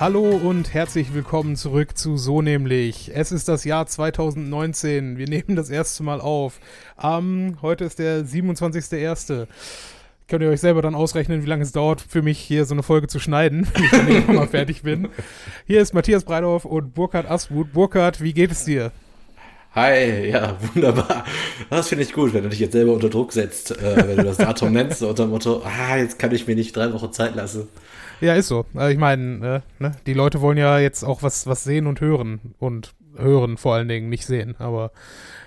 Hallo und herzlich willkommen zurück zu So nämlich. Es ist das Jahr 2019. Wir nehmen das erste Mal auf. Ähm, heute ist der 27.01. Könnt ihr euch selber dann ausrechnen, wie lange es dauert, für mich hier so eine Folge zu schneiden, wenn ich mal fertig bin. Hier ist Matthias Breidorf und Burkhard Aswut. Burkhard, wie geht es dir? Hi, ja, wunderbar. Das finde ich gut, wenn du dich jetzt selber unter Druck setzt, äh, wenn du das Datum nennst, unter dem Motto, ah, jetzt kann ich mir nicht drei Wochen Zeit lassen. Ja, ist so. Also ich meine, äh, ne? die Leute wollen ja jetzt auch was, was sehen und hören. Und hören vor allen Dingen, nicht sehen. Aber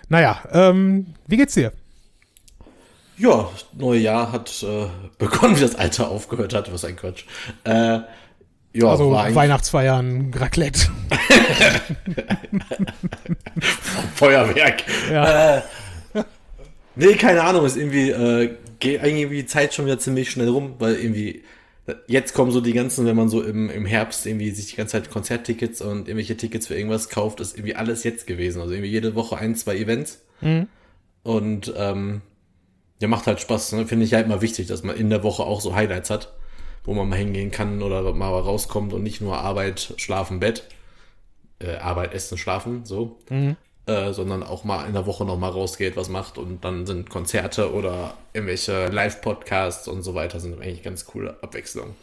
naja, ähm, wie geht's dir? Ja, das neue Jahr hat äh, begonnen, wie das Alter aufgehört hat, was ein Quatsch. Äh, ja, also Weihnachtsfeiern, Raclette. Feuerwerk. Ja. Äh, nee, keine Ahnung, ist irgendwie, äh, geht irgendwie die Zeit schon wieder ziemlich schnell rum, weil irgendwie jetzt kommen so die ganzen, wenn man so im, im Herbst irgendwie sich die ganze Zeit Konzerttickets und irgendwelche Tickets für irgendwas kauft, ist irgendwie alles jetzt gewesen. Also irgendwie jede Woche ein, zwei Events. Mhm. Und ähm, ja, macht halt Spaß. Ne? Finde ich halt immer wichtig, dass man in der Woche auch so Highlights hat, wo man mal hingehen kann oder mal rauskommt und nicht nur Arbeit, Schlafen, Bett. Äh, Arbeit, Essen, Schlafen, so. Mhm äh, sondern auch mal in der Woche noch mal rausgeht, was macht und dann sind Konzerte oder irgendwelche Live-Podcasts und so weiter sind eigentlich ganz coole Abwechslung.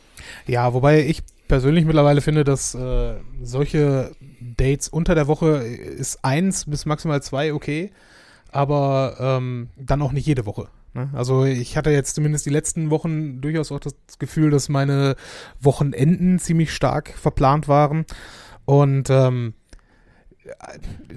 Ja, wobei ich persönlich mittlerweile finde, dass äh, solche Dates unter der Woche ist eins bis maximal zwei okay, aber ähm, dann auch nicht jede Woche. Ne? Also ich hatte jetzt zumindest die letzten Wochen durchaus auch das Gefühl, dass meine Wochenenden ziemlich stark verplant waren und ähm,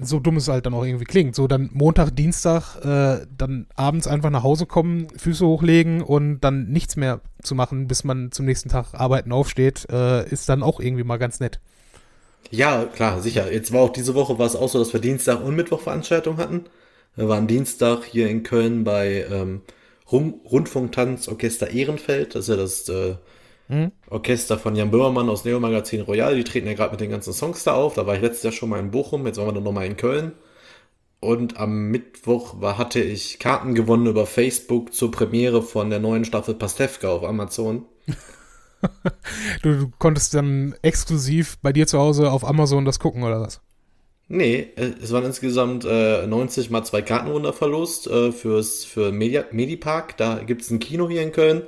so dumm es halt dann auch irgendwie klingt. So dann Montag, Dienstag, äh, dann abends einfach nach Hause kommen, Füße hochlegen und dann nichts mehr zu machen, bis man zum nächsten Tag arbeiten aufsteht, äh, ist dann auch irgendwie mal ganz nett. Ja, klar, sicher. Jetzt war auch diese Woche war es auch so, dass wir Dienstag und Mittwoch Veranstaltungen hatten. Wir waren Dienstag hier in Köln bei ähm, Rundfunktanzorchester Ehrenfeld. Das ist ja das äh, Mhm. Orchester von Jan Böhmermann aus Neo Magazin Royal, die treten ja gerade mit den ganzen Songs da auf. Da war ich letztes Jahr schon mal in Bochum, jetzt waren wir dann nochmal in Köln. Und am Mittwoch war, hatte ich Karten gewonnen über Facebook zur Premiere von der neuen Staffel Pastewka auf Amazon. du, du, konntest dann exklusiv bei dir zu Hause auf Amazon das gucken, oder was? Nee, äh, es waren insgesamt äh, 90 mal zwei Kartenrunder verlost äh, fürs, für Media, Medipark. Da gibt es ein Kino hier in Köln.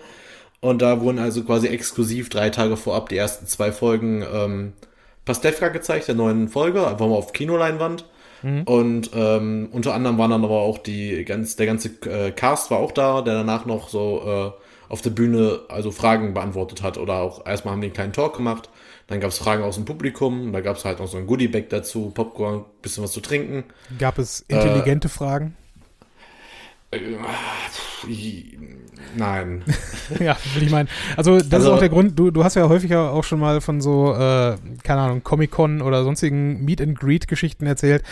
Und da wurden also quasi exklusiv drei Tage vorab die ersten zwei Folgen ähm, Pastewka gezeigt, der neuen Folge, einfach mal auf Kinoleinwand. Mhm. Und ähm, unter anderem waren dann aber auch die ganz, der ganze äh, Cast war auch da, der danach noch so äh, auf der Bühne also Fragen beantwortet hat oder auch erstmal haben die einen kleinen Talk gemacht. Dann gab es Fragen aus dem Publikum, da gab es halt noch so ein Goodiebag dazu, Popcorn, bisschen was zu trinken. Gab es intelligente äh, Fragen? Nein. ja, will ich meinen. Also, das also, ist auch der Grund, du, du hast ja häufiger auch schon mal von so, äh, keine Ahnung, Comic-Con oder sonstigen Meet-and-Greet-Geschichten erzählt.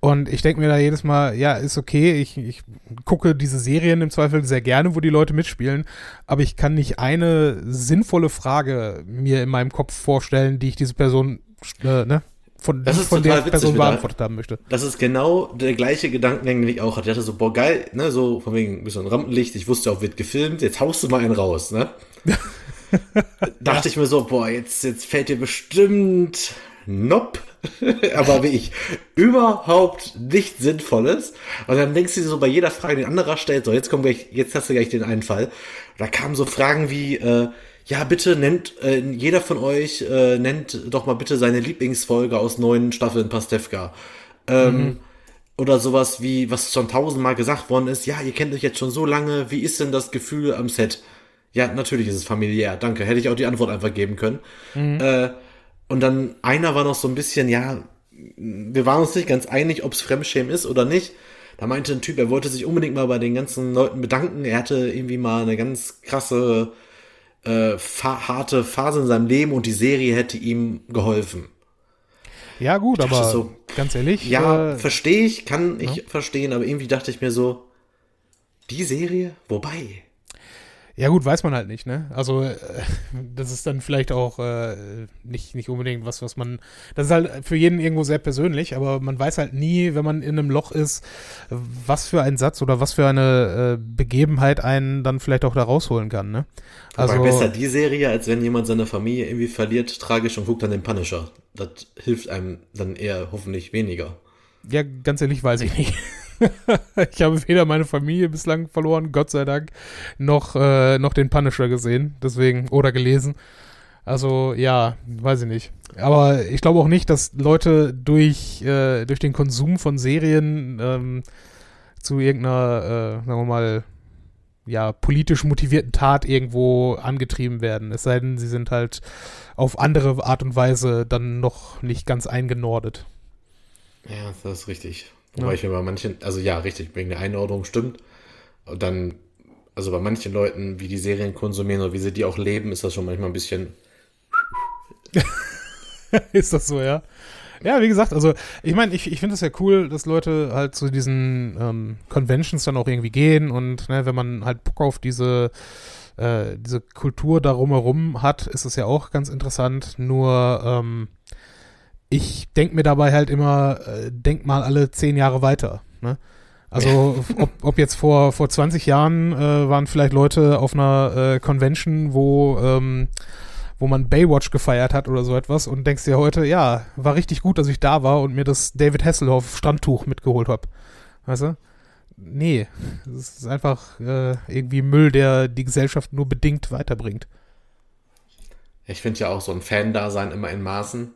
Und ich denke mir da jedes Mal, ja, ist okay, ich, ich gucke diese Serien im Zweifel sehr gerne, wo die Leute mitspielen, aber ich kann nicht eine sinnvolle Frage mir in meinem Kopf vorstellen, die ich diese Person äh, ne, von, das ist von der Person beantwortet haben möchte. Das ist genau der gleiche Gedankengang, den ich auch hatte. Ich hatte so, boah, geil, ne, so von wegen, ein Rampenlicht, ich wusste auch, wird gefilmt, jetzt haust du mal einen raus, ne? Dachte ich mir so, boah, jetzt, jetzt fällt dir bestimmt nope, aber wie ich überhaupt nichts Sinnvolles. Und dann denkst du dir so bei jeder Frage, die ein anderer stellt, so, jetzt kommt gleich, jetzt hast du gleich den Einfall. Da kamen so Fragen wie, äh, ja, bitte nennt, äh, jeder von euch äh, nennt doch mal bitte seine Lieblingsfolge aus neuen Staffeln Pastewka. Ähm, mhm. Oder sowas wie, was schon tausendmal gesagt worden ist, ja, ihr kennt euch jetzt schon so lange, wie ist denn das Gefühl am Set? Ja, natürlich ist es familiär, danke. Hätte ich auch die Antwort einfach geben können. Mhm. Äh, und dann einer war noch so ein bisschen, ja, wir waren uns nicht ganz einig, ob es Fremdschämen ist oder nicht. Da meinte ein Typ, er wollte sich unbedingt mal bei den ganzen Leuten bedanken. Er hatte irgendwie mal eine ganz krasse äh, harte Phase in seinem Leben und die Serie hätte ihm geholfen. Ja, gut, aber so, ganz ehrlich. Ja, äh, verstehe ich, kann ich ja. verstehen, aber irgendwie dachte ich mir so, die Serie, wobei? Ja, gut, weiß man halt nicht, ne? Also, äh, das ist dann vielleicht auch äh, nicht, nicht unbedingt was, was man. Das ist halt für jeden irgendwo sehr persönlich, aber man weiß halt nie, wenn man in einem Loch ist, was für ein Satz oder was für eine äh, Begebenheit einen dann vielleicht auch da rausholen kann, ne? Also. Aber besser die Serie, als wenn jemand seine Familie irgendwie verliert, tragisch und guckt dann den Punisher. Das hilft einem dann eher hoffentlich weniger. Ja, ganz ehrlich, weiß ich nicht. ich habe weder meine Familie bislang verloren, Gott sei Dank, noch, äh, noch den Punisher gesehen, deswegen, oder gelesen. Also, ja, weiß ich nicht. Aber ich glaube auch nicht, dass Leute durch, äh, durch den Konsum von Serien ähm, zu irgendeiner, äh, sagen wir mal, ja, politisch motivierten Tat irgendwo angetrieben werden. Es sei denn, sie sind halt auf andere Art und Weise dann noch nicht ganz eingenordet. Ja, das ist richtig. Wobei ja. ich mir bei manchen, also ja, richtig, wegen der Einordnung stimmt. Und dann, also bei manchen Leuten, wie die Serien konsumieren oder wie sie die auch leben, ist das schon manchmal ein bisschen. ist das so, ja? Ja, wie gesagt, also ich meine, ich, ich finde es ja cool, dass Leute halt zu diesen ähm, Conventions dann auch irgendwie gehen und ne, wenn man halt Bock auf diese, äh, diese Kultur darum herum hat, ist es ja auch ganz interessant. Nur ähm, ich denke mir dabei halt immer, äh, denk mal alle zehn Jahre weiter. Ne? Also ob, ob jetzt vor, vor 20 Jahren äh, waren vielleicht Leute auf einer äh, Convention, wo, ähm, wo man Baywatch gefeiert hat oder so etwas und denkst dir heute, ja, war richtig gut, dass ich da war und mir das David Hasselhoff Strandtuch mitgeholt habe. Weißt du? Nee, es ist einfach äh, irgendwie Müll, der die Gesellschaft nur bedingt weiterbringt. Ich finde ja auch so ein Fan-Dasein immer in Maßen.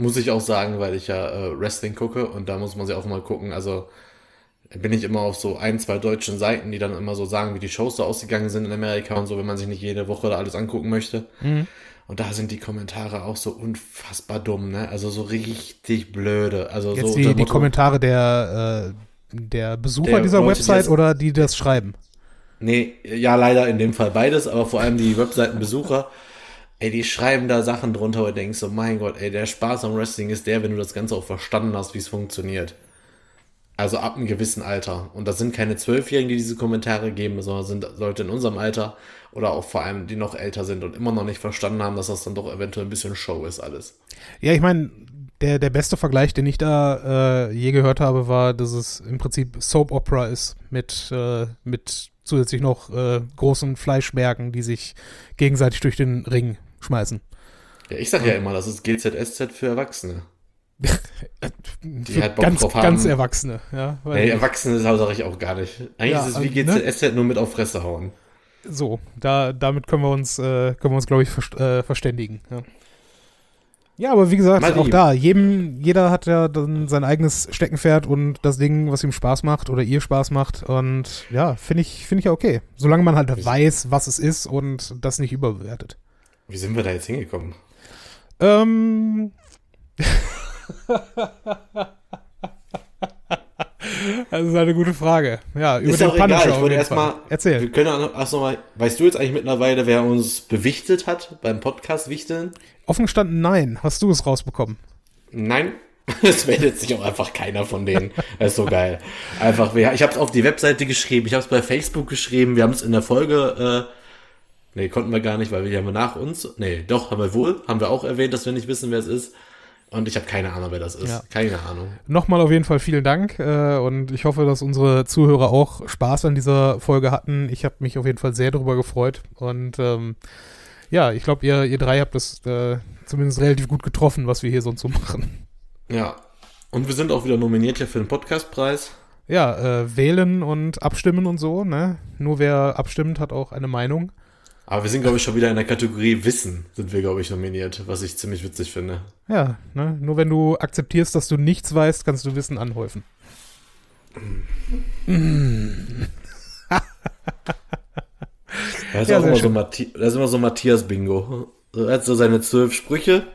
Muss ich auch sagen, weil ich ja äh, Wrestling gucke und da muss man sich auch mal gucken. Also bin ich immer auf so ein, zwei deutschen Seiten, die dann immer so sagen, wie die Shows so ausgegangen sind in Amerika und so, wenn man sich nicht jede Woche da alles angucken möchte. Mhm. Und da sind die Kommentare auch so unfassbar dumm, ne? Also so richtig blöde. Also Jetzt so die, die Kommentare der, äh, der Besucher der dieser Leute, Website die oder die das schreiben? Nee, ja, leider in dem Fall beides, aber vor allem die Webseitenbesucher ey, die schreiben da Sachen drunter und denkst so, mein Gott, ey, der Spaß am Wrestling ist der, wenn du das Ganze auch verstanden hast, wie es funktioniert. Also ab einem gewissen Alter. Und das sind keine Zwölfjährigen, die diese Kommentare geben, sondern sind Leute in unserem Alter oder auch vor allem, die noch älter sind und immer noch nicht verstanden haben, dass das dann doch eventuell ein bisschen Show ist alles. Ja, ich meine, der, der beste Vergleich, den ich da äh, je gehört habe, war, dass es im Prinzip Soap Opera ist mit, äh, mit zusätzlich noch äh, großen Fleischbergen, die sich gegenseitig durch den Ring schmeißen. Ja, ich sag ja immer, das ist GZSZ für Erwachsene. die für halt Bock ganz, drauf haben. Ganz Erwachsene, ja. Nee, Erwachsene sage ich auch gar nicht. Eigentlich ja, ist es wie GZSZ ne? nur mit auf Fresse hauen. So, da, damit können wir uns, äh, können wir uns, glaube ich, ver äh, verständigen. Ja. ja. aber wie gesagt, Mal auch lieb. da, jedem, jeder hat ja dann sein eigenes Steckenpferd und das Ding, was ihm Spaß macht oder ihr Spaß macht. Und ja, finde ich, finde ich ja okay. Solange man halt weiß, was es ist und das nicht überbewertet. Wie sind wir da jetzt hingekommen? Ähm. das ist eine gute Frage. Ja, über ist den auch Punisher egal. Ich wollte erstmal erzählen. Wir können auch, so mal, weißt du jetzt eigentlich mittlerweile, wer uns bewichtet hat beim Podcast Wichteln? Offen gestanden, nein. Hast du es rausbekommen? Nein. Es meldet sich auch einfach keiner von denen. Das ist so geil. Einfach, ich habe es auf die Webseite geschrieben, ich habe es bei Facebook geschrieben, wir haben es in der Folge äh, Nee, konnten wir gar nicht, weil wir haben nach uns. Nee, doch, haben wir wohl. Haben wir auch erwähnt, dass wir nicht wissen, wer es ist. Und ich habe keine Ahnung, wer das ist. Ja. Keine Ahnung. Nochmal auf jeden Fall vielen Dank. Äh, und ich hoffe, dass unsere Zuhörer auch Spaß an dieser Folge hatten. Ich habe mich auf jeden Fall sehr darüber gefreut. Und ähm, ja, ich glaube, ihr, ihr drei habt das äh, zumindest relativ gut getroffen, was wir hier sonst so machen. Ja. Und wir sind auch wieder nominiert hier für den Podcastpreis. Ja, äh, wählen und abstimmen und so, ne? Nur wer abstimmt, hat auch eine Meinung. Aber wir sind, glaube ich, schon wieder in der Kategorie Wissen, sind wir, glaube ich, nominiert, was ich ziemlich witzig finde. Ja, ne? nur wenn du akzeptierst, dass du nichts weißt, kannst du Wissen anhäufen. das, ist ja, immer so das ist immer so Matthias-Bingo. Er hat so seine zwölf Sprüche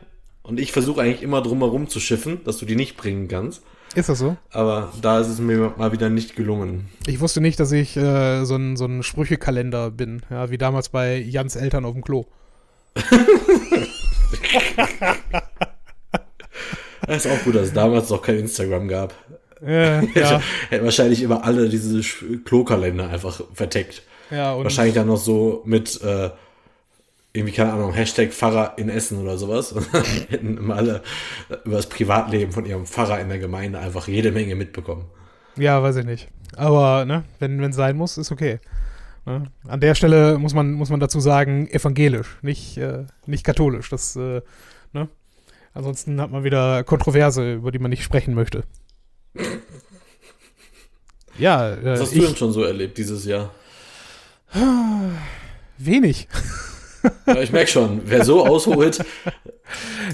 und ich versuche eigentlich immer drumherum zu schiffen, dass du die nicht bringen kannst. Ist das so? Aber da ist es mir mal wieder nicht gelungen. Ich wusste nicht, dass ich äh, so ein, so ein Sprüchekalender bin, ja, wie damals bei Jans Eltern auf dem Klo. das ist auch gut, dass es damals noch kein Instagram gab. Ja, ja. Hätten wahrscheinlich immer alle diese Klokalender einfach verteckt. Ja, Wahrscheinlich dann noch so mit äh, irgendwie, keine Ahnung, Hashtag Pfarrer in Essen oder sowas. Und dann hätten immer alle über das Privatleben von ihrem Pfarrer in der Gemeinde einfach jede Menge mitbekommen. Ja, weiß ich nicht. Aber, ne, wenn es sein muss, ist okay. Ne? An der Stelle muss man, muss man dazu sagen, evangelisch, nicht, äh, nicht katholisch. Das, äh, ne? Ansonsten hat man wieder Kontroverse, über die man nicht sprechen möchte. ja. Äh, Was hast ich, du denn schon so erlebt dieses Jahr? Wenig. Ja, ich merke schon, wer so ausholt.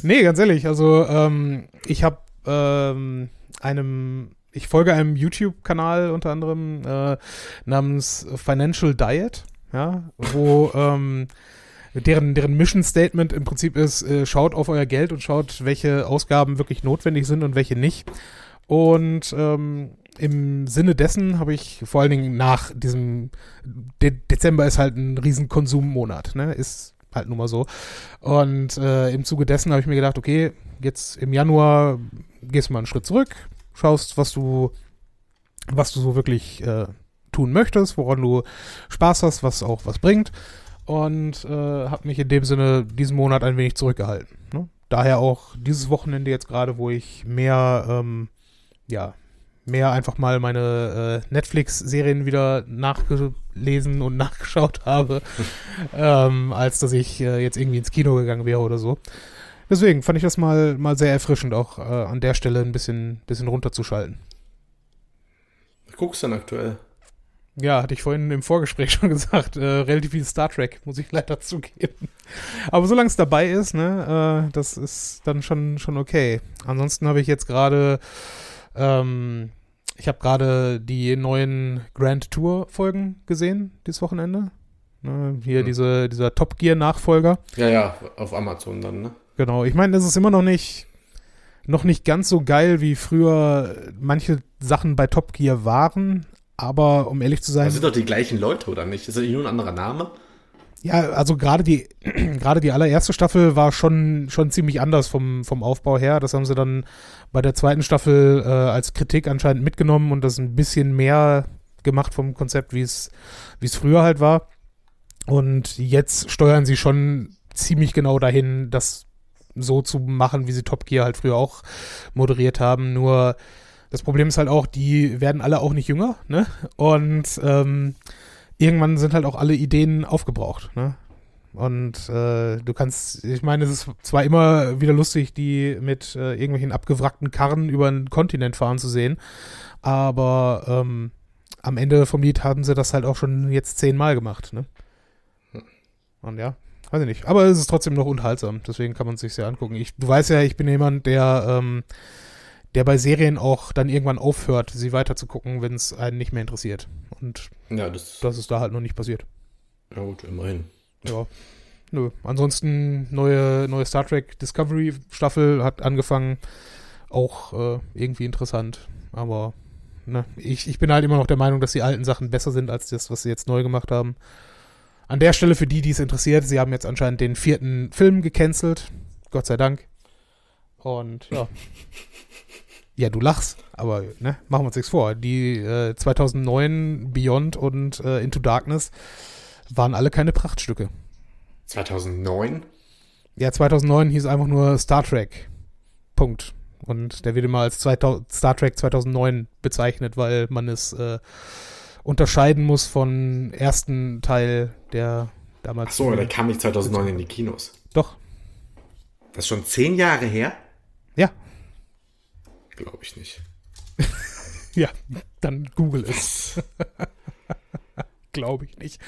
nee, ganz ehrlich, also ähm, ich habe ähm, einem, ich folge einem YouTube-Kanal unter anderem äh, namens Financial Diet, ja, wo ähm, deren, deren Mission Statement im Prinzip ist, äh, schaut auf euer Geld und schaut, welche Ausgaben wirklich notwendig sind und welche nicht. Und ähm, im Sinne dessen habe ich vor allen Dingen nach diesem De Dezember ist halt ein riesen Konsummonat, ne? Ist halt nun mal so. Und äh, im Zuge dessen habe ich mir gedacht, okay, jetzt im Januar gehst du mal einen Schritt zurück, schaust, was du, was du so wirklich äh, tun möchtest, woran du Spaß hast, was auch was bringt. Und äh, habe mich in dem Sinne diesen Monat ein wenig zurückgehalten. Ne? Daher auch dieses Wochenende jetzt gerade, wo ich mehr, ähm, ja, mehr einfach mal meine äh, Netflix-Serien wieder nachgelesen und nachgeschaut habe, ähm, als dass ich äh, jetzt irgendwie ins Kino gegangen wäre oder so. Deswegen fand ich das mal, mal sehr erfrischend, auch äh, an der Stelle ein bisschen, bisschen runterzuschalten. Was guckst du denn aktuell? Ja, hatte ich vorhin im Vorgespräch schon gesagt, äh, relativ viel Star Trek, muss ich leider zugeben. Aber solange es dabei ist, ne, äh, das ist dann schon, schon okay. Ansonsten habe ich jetzt gerade ähm, ich habe gerade die neuen Grand Tour Folgen gesehen dieses Wochenende. Ne, hier hm. diese, dieser Top Gear Nachfolger. Ja, ja, auf Amazon dann, ne? Genau. Ich meine, das ist immer noch nicht, noch nicht ganz so geil, wie früher manche Sachen bei Top Gear waren. Aber um ehrlich zu sein. Das sind doch die gleichen Leute, oder nicht? Ist das nicht nur ein anderer Name? Ja, also gerade die, gerade die allererste Staffel war schon, schon ziemlich anders vom, vom Aufbau her. Das haben sie dann bei der zweiten Staffel äh, als Kritik anscheinend mitgenommen und das ein bisschen mehr gemacht vom Konzept, wie es, wie es früher halt war. Und jetzt steuern sie schon ziemlich genau dahin, das so zu machen, wie sie Top Gear halt früher auch moderiert haben. Nur das Problem ist halt auch, die werden alle auch nicht jünger, ne? Und ähm, irgendwann sind halt auch alle Ideen aufgebraucht. Ne? Und äh, du kannst, ich meine, es ist zwar immer wieder lustig, die mit äh, irgendwelchen abgewrackten Karren über einen Kontinent fahren zu sehen, aber ähm, am Ende vom Lied haben sie das halt auch schon jetzt zehnmal gemacht. Ne? Und ja, weiß ich nicht. Aber es ist trotzdem noch unterhaltsam, deswegen kann man es sich sehr angucken. Ich, du weißt ja, ich bin jemand, der ähm, der bei Serien auch dann irgendwann aufhört, sie weiter zu gucken, wenn es einen nicht mehr interessiert. Und ja, das, das ist da halt noch nicht passiert. Ja gut, immerhin. Ja. Nö. Ansonsten neue, neue Star Trek Discovery Staffel hat angefangen. Auch äh, irgendwie interessant. Aber ne, ich, ich bin halt immer noch der Meinung, dass die alten Sachen besser sind als das, was sie jetzt neu gemacht haben. An der Stelle für die, die es interessiert, sie haben jetzt anscheinend den vierten Film gecancelt. Gott sei Dank. Und ja. Ja, du lachst, aber ne, machen wir uns nichts vor. Die äh, 2009 Beyond und äh, Into Darkness waren alle keine Prachtstücke. 2009? Ja, 2009 hieß einfach nur Star Trek. Punkt. Und der wird immer als 2000, Star Trek 2009 bezeichnet, weil man es äh, unterscheiden muss von ersten Teil, der damals. Ach so, der kam nicht 2009 in die Kinos. Doch. Das ist schon zehn Jahre her? Ja. Glaube ich nicht. ja, dann google es. Glaube ich nicht.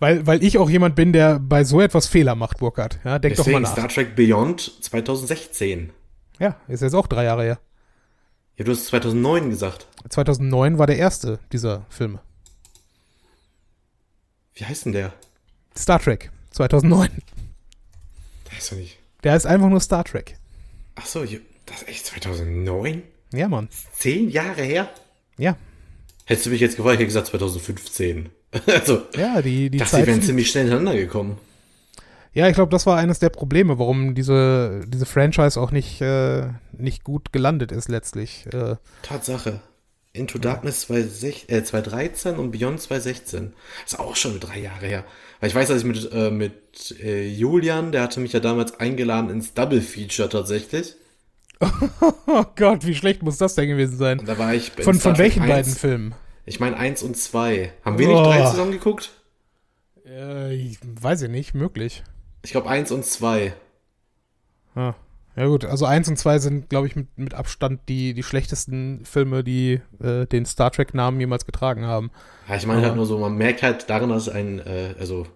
Weil, weil ich auch jemand bin, der bei so etwas Fehler macht, Burkhardt. Ja, denk Deswegen doch mal nach. Star Trek Beyond 2016. Ja, ist jetzt auch drei Jahre her. Ja, du hast 2009 gesagt. 2009 war der erste dieser Filme. Wie heißt denn der? Star Trek 2009. Der ist doch nicht. Der ist einfach nur Star Trek. Ach so, das ist echt 2009? Ja, Mann. Zehn Jahre her? Ja. Hättest du mich jetzt gefragt, hätte ich gesagt 2015. also, ja, die, die das Zeit. wären ziemlich schnell hintereinander gekommen. Ja, ich glaube, das war eines der Probleme, warum diese, diese Franchise auch nicht, äh, nicht gut gelandet ist letztlich. Äh, Tatsache. Into Darkness 2016, äh, 2013 und Beyond 2016. Das ist auch schon drei Jahre her. Weil ich weiß, dass ich mit, äh, mit äh, Julian, der hatte mich ja damals eingeladen ins Double Feature tatsächlich. Oh Gott, wie schlecht muss das denn gewesen sein? Und da war ich Von, von welchen 1, beiden Filmen? Ich meine eins und zwei. Haben wir nicht oh. drei zusammen geguckt? Äh, ich weiß ich nicht, möglich. Ich glaube eins und zwei. Ah. Ja gut, also eins und zwei sind, glaube ich, mit, mit Abstand die, die schlechtesten Filme, die äh, den Star Trek-Namen jemals getragen haben. Ja, ich meine halt nur so, man merkt halt darin, dass ein, äh, also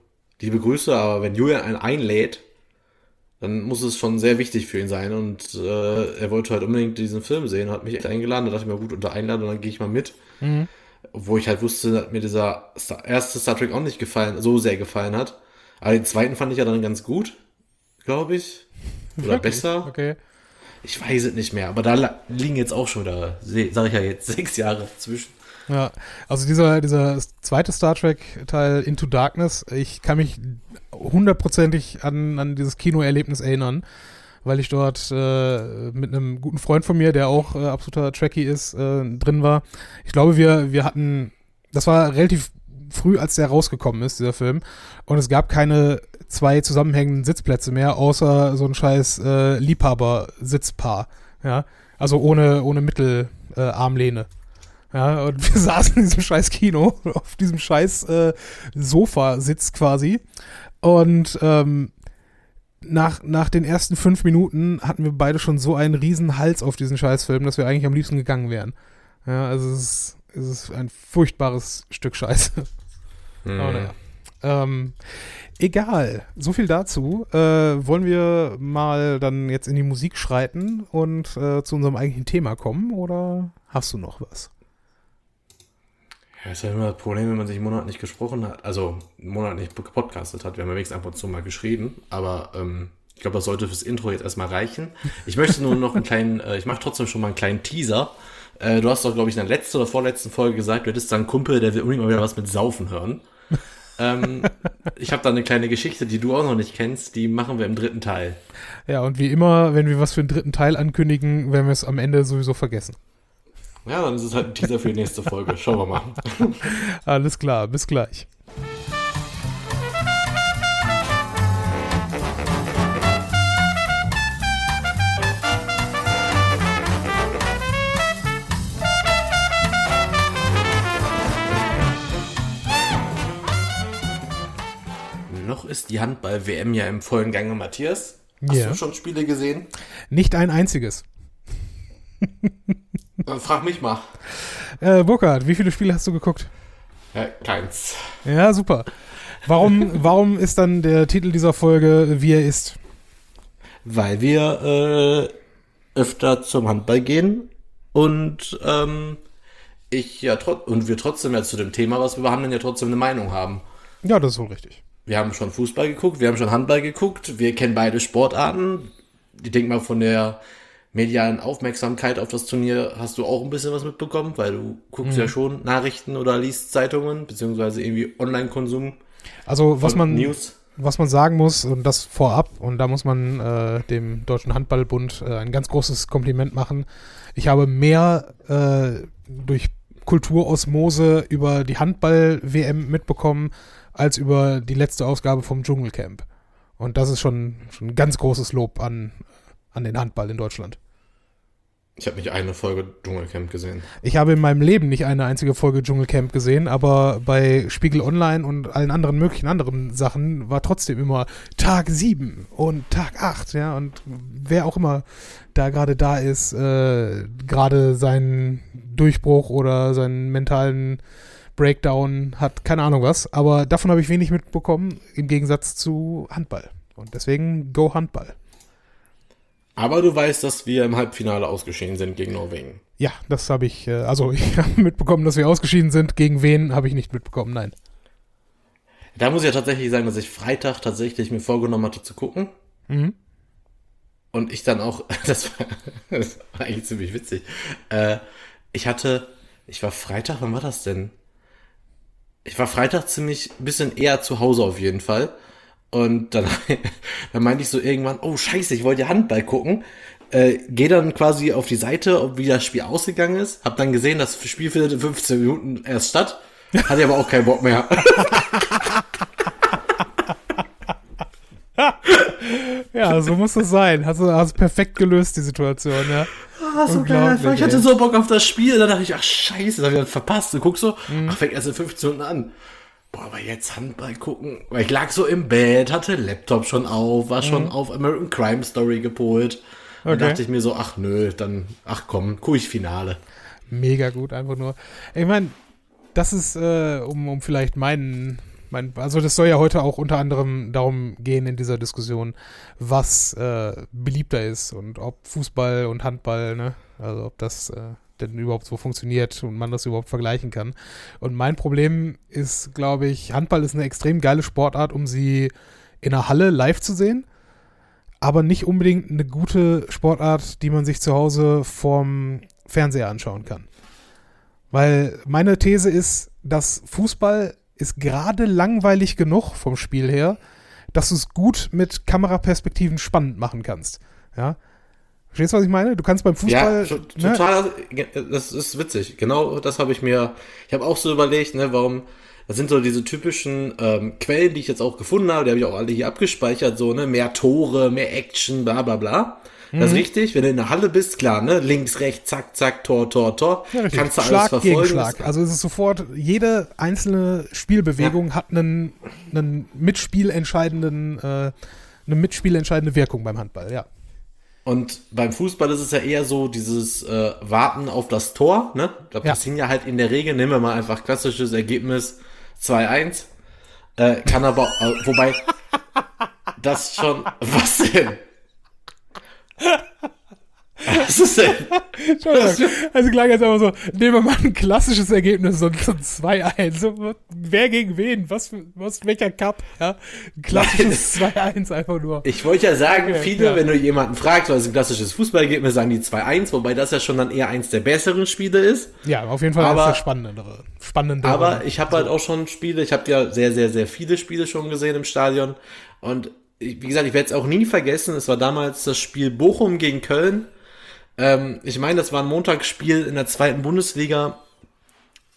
liebe Grüße, aber wenn Julian einen einlädt, dann muss es schon sehr wichtig für ihn sein. Und äh, er wollte halt unbedingt diesen Film sehen, hat mich echt eingeladen. Da dachte ich mir, gut, unter Einladung, dann gehe ich mal mit. Mhm. Wo ich halt wusste, dass mir dieser Star erste Star Trek auch nicht gefallen, so sehr gefallen hat. Aber den zweiten fand ich ja dann ganz gut, glaube ich. Oder Wirklich? besser. Okay. Ich weiß es nicht mehr, aber da liegen jetzt auch schon da, sage ich ja jetzt, sechs Jahre zwischen. Ja, also dieser, dieser zweite Star Trek-Teil Into Darkness, ich kann mich hundertprozentig an, an dieses Kinoerlebnis erinnern, weil ich dort äh, mit einem guten Freund von mir, der auch äh, absoluter Trekkie ist, äh, drin war. Ich glaube, wir, wir hatten, das war relativ früh, als der rausgekommen ist, dieser Film. Und es gab keine zwei zusammenhängenden Sitzplätze mehr, außer so ein scheiß äh, Liebhaber-Sitzpaar. Ja, also ohne, ohne Mittelarmlehne. Äh, ja, und wir saßen in diesem scheiß Kino, auf diesem scheiß äh, Sofasitz quasi. Und ähm, nach, nach den ersten fünf Minuten hatten wir beide schon so einen riesen Hals auf diesen Scheißfilm, dass wir eigentlich am liebsten gegangen wären. Ja, also es ist, es ist ein furchtbares Stück Scheiße. Mhm. Aber naja. Ähm, egal, so viel dazu. Äh, wollen wir mal dann jetzt in die Musik schreiten und äh, zu unserem eigentlichen Thema kommen oder hast du noch was? Ja, ist ja immer das Problem, wenn man sich einen Monat nicht gesprochen hat, also einen Monat nicht gepodcastet hat. Wir haben ja wenigstens ab und zu mal geschrieben, aber ähm, ich glaube, das sollte fürs Intro jetzt erstmal reichen. Ich möchte nur noch einen kleinen, äh, ich mache trotzdem schon mal einen kleinen Teaser. Äh, du hast doch, glaube ich, in der letzten oder vorletzten Folge gesagt, du hättest da einen Kumpel, der will unbedingt mal wieder was mit Saufen hören. ähm, ich habe da eine kleine Geschichte, die du auch noch nicht kennst, die machen wir im dritten Teil. Ja, und wie immer, wenn wir was für den dritten Teil ankündigen, werden wir es am Ende sowieso vergessen. Ja, dann ist es halt ein Teaser für die nächste Folge. Schauen wir mal. Alles klar, bis gleich. Noch ist die Handball-WM ja im vollen Gange, Matthias. Hast ja. du schon Spiele gesehen? Nicht ein einziges. Dann frag mich mal. Äh, Burkhard, wie viele Spiele hast du geguckt? Ja, keins. Ja, super. Warum, warum ist dann der Titel dieser Folge, wie er ist? Weil wir äh, öfter zum Handball gehen und ähm, ich ja und wir trotzdem ja zu dem Thema, was wir behandeln, ja trotzdem eine Meinung haben. Ja, das ist wohl richtig. Wir haben schon Fußball geguckt, wir haben schon Handball geguckt, wir kennen beide Sportarten. Ich denke mal von der medialen Aufmerksamkeit auf das Turnier hast du auch ein bisschen was mitbekommen, weil du guckst mhm. ja schon Nachrichten oder liest Zeitungen, beziehungsweise irgendwie Online-Konsum. Also was man, News. was man sagen muss, und das vorab, und da muss man äh, dem Deutschen Handballbund äh, ein ganz großes Kompliment machen. Ich habe mehr äh, durch Kulturosmose über die Handball-WM mitbekommen, als über die letzte Ausgabe vom Dschungelcamp. Und das ist schon, schon ein ganz großes Lob an, an den Handball in Deutschland. Ich habe nicht eine Folge Dschungelcamp gesehen. Ich habe in meinem Leben nicht eine einzige Folge Dschungelcamp gesehen, aber bei Spiegel Online und allen anderen möglichen anderen Sachen war trotzdem immer Tag 7 und Tag 8, ja, und wer auch immer da gerade da ist, äh, gerade seinen Durchbruch oder seinen mentalen Breakdown hat, keine Ahnung was, aber davon habe ich wenig mitbekommen, im Gegensatz zu Handball. Und deswegen Go Handball. Aber du weißt, dass wir im Halbfinale ausgeschieden sind gegen Norwegen. Ja, das habe ich, äh, also ich habe mitbekommen, dass wir ausgeschieden sind. Gegen wen habe ich nicht mitbekommen, nein. Da muss ich ja tatsächlich sagen, dass ich Freitag tatsächlich mir vorgenommen hatte zu gucken. Mhm. Und ich dann auch, das war, das war eigentlich ziemlich witzig. Äh, ich hatte, ich war Freitag, wann war das denn? Ich war Freitag ziemlich ein bisschen eher zu Hause auf jeden Fall. Und dann, dann meinte ich so irgendwann, oh scheiße, ich wollte Handball gucken. Äh, gehe dann quasi auf die Seite, wie das Spiel ausgegangen ist. Hab dann gesehen, das Spiel findet in 15 Minuten erst statt. Hatte aber auch keinen Bock mehr. ja, so muss es sein. Hast du hast perfekt gelöst, die Situation, ja. Ah, so geil. Ich hatte so Bock auf das Spiel. Dann dachte ich, ach scheiße, das hab ich dann verpasst. Du guckst so, mhm. ach, fängt erst in 15 Minuten an. Boah, aber jetzt Handball gucken. Weil ich lag so im Bett, hatte Laptop schon auf, war schon mhm. auf American Crime Story gepolt. Okay. Dann dachte ich mir so, ach nö, dann, ach komm, guck ich Finale. Mega gut, einfach nur. Ich meine, das ist, äh, um, um vielleicht meinen, mein, also das soll ja heute auch unter anderem darum gehen in dieser Diskussion, was äh, beliebter ist und ob Fußball und Handball, ne, also ob das äh, denn überhaupt so funktioniert und man das überhaupt vergleichen kann. Und mein Problem ist, glaube ich, Handball ist eine extrem geile Sportart, um sie in der Halle live zu sehen, aber nicht unbedingt eine gute Sportart, die man sich zu Hause vorm Fernseher anschauen kann. Weil meine These ist, dass Fußball ist gerade langweilig genug vom Spiel her, dass du es gut mit Kameraperspektiven spannend machen kannst. Ja. Verstehst du, was ich meine? Du kannst beim Fußball. Ja, ne? total, das ist witzig. Genau das habe ich mir, ich habe auch so überlegt, ne, warum, das sind so diese typischen ähm, Quellen, die ich jetzt auch gefunden habe, die habe ich auch alle hier abgespeichert, so, ne, mehr Tore, mehr Action, bla bla bla. Das ist mhm. richtig, wenn du in der Halle bist, klar, ne? Links, rechts, zack, zack, Tor, Tor, Tor. Ja, kannst du Schlag alles verfolgen. Gegen Schlag. Also es ist sofort, jede einzelne Spielbewegung ja. hat einen, einen mitspielentscheidenden, äh, eine mitspielentscheidende Wirkung beim Handball, ja. Und beim Fußball ist es ja eher so dieses äh, Warten auf das Tor, ne? Da passieren ja. ja halt in der Regel, nehmen wir mal einfach klassisches Ergebnis 2-1. Äh, kann aber, äh, wobei, das schon, was denn? Was ist denn? Also klang jetzt aber so, nehmen wir mal ein klassisches Ergebnis, so ein 2-1. So, wer gegen wen? Was, was welcher Cup? Ja? Ein klassisches 2-1 einfach nur. Ich wollte ja sagen, okay, viele, ja. wenn du jemanden fragst, was ist ein klassisches Fußballergebnis, sagen die 2-1, wobei das ja schon dann eher eins der besseren Spiele ist. Ja, auf jeden Fall aber, eines der spannendere. spannendere aber ich habe so. halt auch schon Spiele, ich habe ja sehr, sehr, sehr viele Spiele schon gesehen im Stadion und wie gesagt, ich werde es auch nie vergessen, es war damals das Spiel Bochum gegen Köln ähm, ich meine, das war ein Montagsspiel in der zweiten Bundesliga.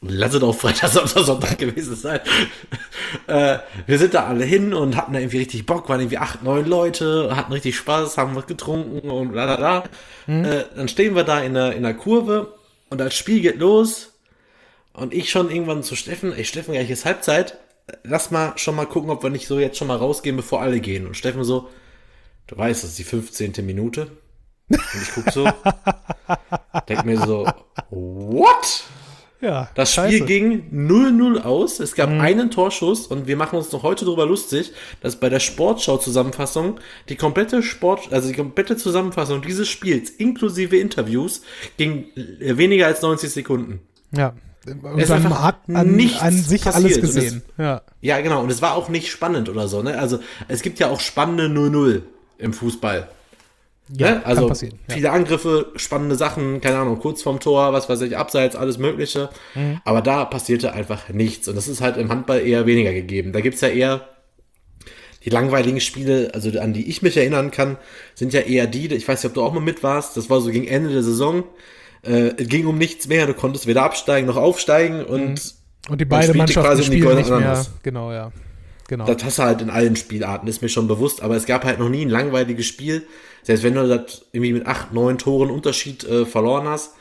Lass es auch Freitag, Samstag, Sonntag gewesen sein. äh, wir sind da alle hin und hatten da irgendwie richtig Bock, waren irgendwie acht, neun Leute, hatten richtig Spaß, haben was getrunken und la la la. Mhm. Äh, dann stehen wir da in der, in der Kurve und das Spiel geht los. Und ich schon irgendwann zu Steffen, ey Steffen, gleich ist Halbzeit. Lass mal schon mal gucken, ob wir nicht so jetzt schon mal rausgehen, bevor alle gehen. Und Steffen so, du weißt, das ist die 15. Minute. Und ich gucke so, denke mir so, what? Ja, das Spiel scheiße. ging 0-0 aus. Es gab mhm. einen Torschuss und wir machen uns noch heute darüber lustig, dass bei der Sportschau-Zusammenfassung die komplette Sport, also die komplette Zusammenfassung dieses Spiels inklusive Interviews ging weniger als 90 Sekunden. Ja. Und es dann hat an, nichts an sich passiert. alles gesehen. Es, ja. ja, genau. Und es war auch nicht spannend oder so. Ne? Also es gibt ja auch spannende 0-0 im Fußball. Ja, ne? Also viele ja. Angriffe, spannende Sachen, keine Ahnung, kurz vorm Tor, was weiß ich, abseits, alles Mögliche. Mhm. Aber da passierte einfach nichts. Und das ist halt im Handball eher weniger gegeben. Da gibt's ja eher die langweiligen Spiele, also an die ich mich erinnern kann, sind ja eher die, ich weiß nicht, ob du auch mal mit warst, das war so gegen Ende der Saison. Äh, es ging um nichts mehr, du konntest weder absteigen noch aufsteigen und, mhm. und die beiden Mannschaften quasi spielen die nicht mehr. Genau, ja. Genau. Das hast du halt in allen Spielarten, ist mir schon bewusst, aber es gab halt noch nie ein langweiliges Spiel. Selbst wenn du das irgendwie mit acht, neun Toren Unterschied äh, verloren hast,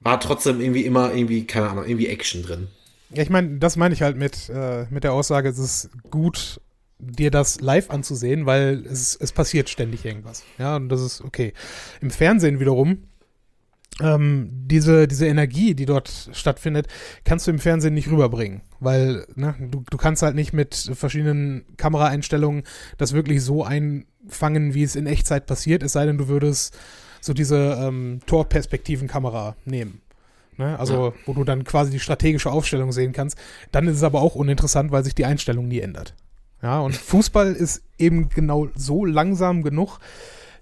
war trotzdem irgendwie immer irgendwie, keine Ahnung, irgendwie Action drin. Ja, ich meine, das meine ich halt mit, äh, mit der Aussage, es ist gut, dir das live anzusehen, weil es, es passiert ständig irgendwas. Ja, und das ist okay. Im Fernsehen wiederum ähm, diese, diese Energie, die dort stattfindet, kannst du im Fernsehen nicht rüberbringen. Weil ne, du, du kannst halt nicht mit verschiedenen Kameraeinstellungen das wirklich so einfangen, wie es in Echtzeit passiert, es sei denn, du würdest so diese ähm, Torperspektiven-Kamera nehmen. Ne? Also, ja. wo du dann quasi die strategische Aufstellung sehen kannst. Dann ist es aber auch uninteressant, weil sich die Einstellung nie ändert. Ja, und Fußball ist eben genau so langsam genug,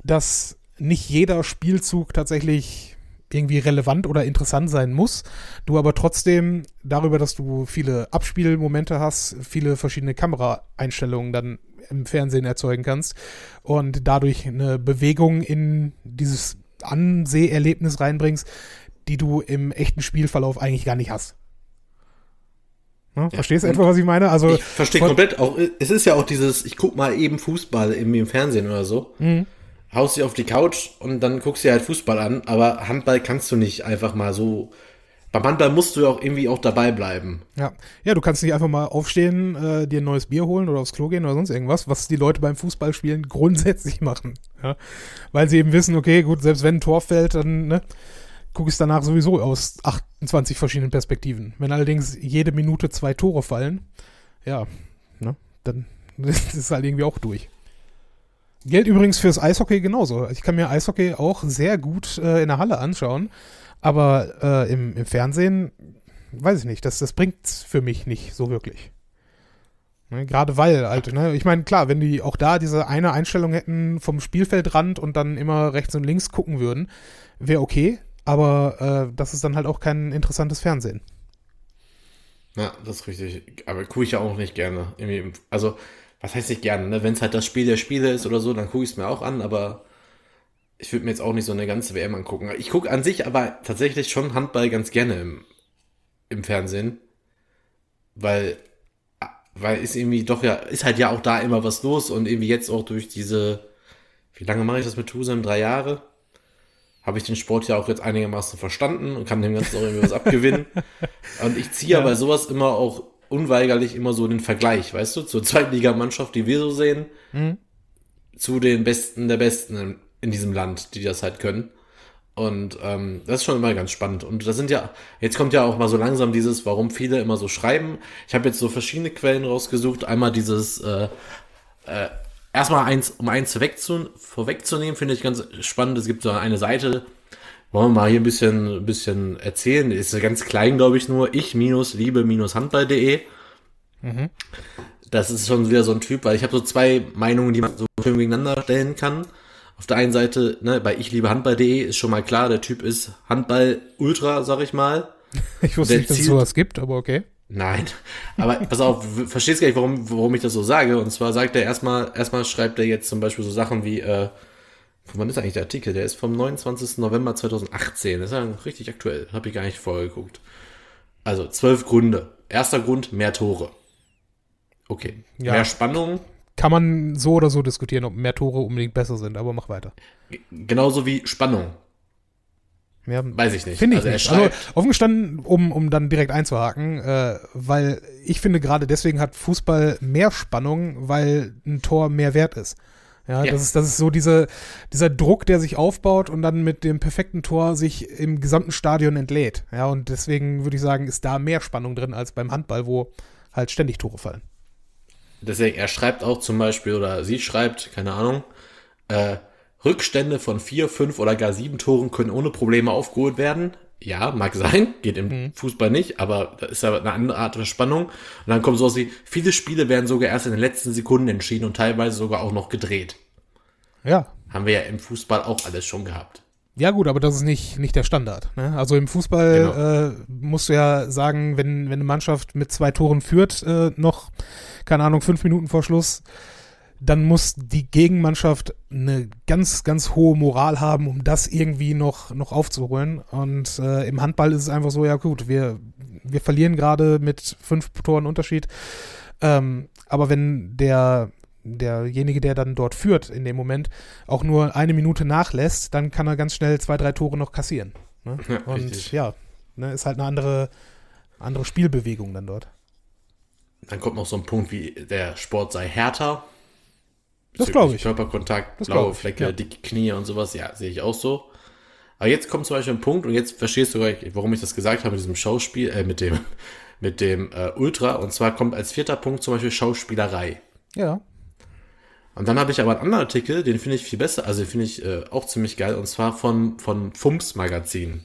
dass nicht jeder Spielzug tatsächlich irgendwie relevant oder interessant sein muss, du aber trotzdem darüber, dass du viele Abspielmomente hast, viele verschiedene Kameraeinstellungen dann im Fernsehen erzeugen kannst und dadurch eine Bewegung in dieses Anseherlebnis reinbringst, die du im echten Spielverlauf eigentlich gar nicht hast. Ne? Verstehst du etwa, was ich meine? Also, ich verstehe komplett. Auch, es ist ja auch dieses, ich guck mal eben Fußball im, im Fernsehen oder so. Mhm. Haust dich auf die Couch und dann guckst du dir halt Fußball an, aber Handball kannst du nicht einfach mal so. Beim Handball musst du ja auch irgendwie auch dabei bleiben. Ja, ja, du kannst nicht einfach mal aufstehen, äh, dir ein neues Bier holen oder aufs Klo gehen oder sonst irgendwas, was die Leute beim Fußballspielen grundsätzlich machen. Ja? Weil sie eben wissen, okay, gut, selbst wenn ein Tor fällt, dann, ne, gucke ich es danach sowieso aus 28 verschiedenen Perspektiven. Wenn allerdings jede Minute zwei Tore fallen, ja, ne, dann ist es halt irgendwie auch durch. Gilt übrigens fürs Eishockey genauso. Ich kann mir Eishockey auch sehr gut äh, in der Halle anschauen, aber äh, im, im, Fernsehen weiß ich nicht, das, das bringt für mich nicht so wirklich. Ne, Gerade weil, halt, ne, ich meine, klar, wenn die auch da diese eine Einstellung hätten vom Spielfeldrand und dann immer rechts und links gucken würden, wäre okay, aber äh, das ist dann halt auch kein interessantes Fernsehen. Ja, das ist richtig. Aber gucke ich ja auch nicht gerne. Also, was heißt nicht gerne, ne? Wenn es halt das Spiel der Spiele ist oder so, dann gucke ich es mir auch an, aber ich würde mir jetzt auch nicht so eine ganze WM angucken. Ich gucke an sich aber tatsächlich schon Handball ganz gerne im, im Fernsehen. Weil, weil ist irgendwie doch ja, ist halt ja auch da immer was los und irgendwie jetzt auch durch diese, wie lange mache ich das mit Tusem? Drei Jahre? habe ich den Sport ja auch jetzt einigermaßen verstanden und kann dem Ganzen auch irgendwie was abgewinnen. Und ich ziehe ja. bei sowas immer auch unweigerlich immer so den Vergleich, weißt du, zur Zweitligamannschaft, die wir so sehen, mhm. zu den Besten der Besten in, in, diesem Land, die das halt können. Und ähm, das ist schon immer ganz spannend. Und da sind ja, jetzt kommt ja auch mal so langsam dieses, warum viele immer so schreiben. Ich habe jetzt so verschiedene Quellen rausgesucht. Einmal dieses äh, äh, erstmal eins, um eins vorwegzu, vorwegzunehmen, finde ich ganz spannend. Es gibt so eine Seite, wollen wir mal hier ein bisschen, ein bisschen erzählen. Ist ganz klein, glaube ich, nur. Ich minus liebe minus handball.de. Mhm. Das ist schon wieder so ein Typ, weil ich habe so zwei Meinungen, die man so schön gegeneinander stellen kann. Auf der einen Seite, ne, bei ich liebe handball.de ist schon mal klar, der Typ ist Handball-Ultra, sag ich mal. Ich wusste der nicht, dass es sowas gibt, aber okay. Nein, aber pass auf, verstehst gar nicht, warum, warum ich das so sage. Und zwar sagt er erstmal, erstmal schreibt er jetzt zum Beispiel so Sachen wie, äh, wann ist eigentlich der Artikel? Der ist vom 29. November 2018. Das ist ja richtig aktuell. Habe ich gar nicht vorgeguckt. Also zwölf Gründe. Erster Grund, mehr Tore. Okay. Ja. Mehr Spannung. Kann man so oder so diskutieren, ob mehr Tore unbedingt besser sind, aber mach weiter. Genauso wie Spannung. Ja, Weiß ich nicht. Finde ich also nicht. Also offen gestanden, um, um dann direkt einzuhaken, äh, weil ich finde gerade deswegen hat Fußball mehr Spannung, weil ein Tor mehr wert ist. Ja, ja, Das, ist, das ist so diese, dieser Druck, der sich aufbaut und dann mit dem perfekten Tor sich im gesamten Stadion entlädt. Ja, und deswegen würde ich sagen, ist da mehr Spannung drin als beim Handball, wo halt ständig Tore fallen. Deswegen, er schreibt auch zum Beispiel, oder sie schreibt, keine Ahnung, äh, Rückstände von vier, fünf oder gar sieben Toren können ohne Probleme aufgeholt werden. Ja, mag sein, geht im mhm. Fußball nicht, aber da ist ja eine andere Art der Spannung. Und dann kommt so wie, viele Spiele werden sogar erst in den letzten Sekunden entschieden und teilweise sogar auch noch gedreht. Ja. Haben wir ja im Fußball auch alles schon gehabt. Ja gut, aber das ist nicht, nicht der Standard. Ne? Also im Fußball genau. äh, musst du ja sagen, wenn, wenn eine Mannschaft mit zwei Toren führt, äh, noch, keine Ahnung, fünf Minuten vor Schluss, dann muss die Gegenmannschaft eine ganz, ganz hohe Moral haben, um das irgendwie noch, noch aufzuholen. Und äh, im Handball ist es einfach so, ja gut, wir, wir verlieren gerade mit fünf Toren Unterschied. Ähm, aber wenn der, derjenige, der dann dort führt in dem Moment, auch nur eine Minute nachlässt, dann kann er ganz schnell zwei, drei Tore noch kassieren. Ne? Ja, Und richtig. ja, ne, ist halt eine andere, andere Spielbewegung dann dort. Dann kommt noch so ein Punkt wie der Sport sei härter. Das glaube ich. Körperkontakt, das blaue Flecke, ja. dicke Knie und sowas, ja, sehe ich auch so. Aber jetzt kommt zum Beispiel ein Punkt und jetzt verstehst du, warum ich das gesagt habe mit diesem Schauspiel, äh, mit dem, mit dem äh, Ultra. Und zwar kommt als vierter Punkt zum Beispiel Schauspielerei. Ja. Und dann habe ich aber einen anderen Artikel, den finde ich viel besser, also den finde ich äh, auch ziemlich geil, und zwar von, von Fums Magazin.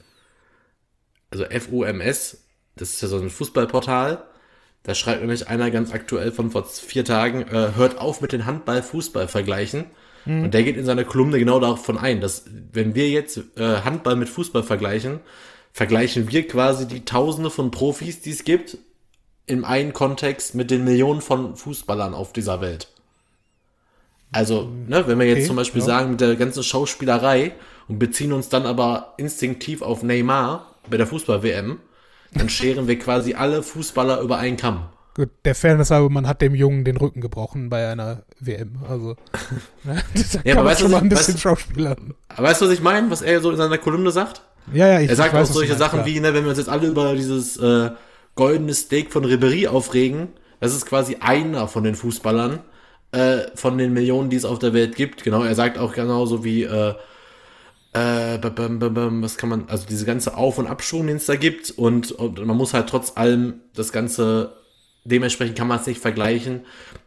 Also F-U-M-S, das ist ja so ein Fußballportal. Da schreibt nämlich einer ganz aktuell von vor vier Tagen, äh, hört auf mit den Handball-Fußball-Vergleichen. Mhm. Und der geht in seiner Kolumne genau davon ein, dass wenn wir jetzt äh, Handball mit Fußball vergleichen, vergleichen wir quasi die Tausende von Profis, die es gibt, im einen Kontext mit den Millionen von Fußballern auf dieser Welt. Also, ne, wenn wir jetzt okay, zum Beispiel ja. sagen, mit der ganzen Schauspielerei und beziehen uns dann aber instinktiv auf Neymar bei der Fußball-WM, dann scheren wir quasi alle Fußballer über einen Kamm. Gut, der Fairness aber, man hat dem Jungen den Rücken gebrochen bei einer WM. Also, ne, da ja, aber weißt du, ein bisschen weißt, Schauspielern. Weißt du, was ich meine, was er so in seiner Kolumne sagt? Ja, ja, ich Er sagt ich weiß, auch solche Sachen wie, ne, wenn wir uns jetzt alle über dieses äh, goldene Steak von Ribery aufregen, das ist quasi einer von den Fußballern, äh, von den Millionen, die es auf der Welt gibt. Genau, er sagt auch genauso wie, äh, äh, was kann man, also diese ganze Auf- und Abschwung, den es da gibt und, und man muss halt trotz allem das Ganze dementsprechend kann man es nicht vergleichen,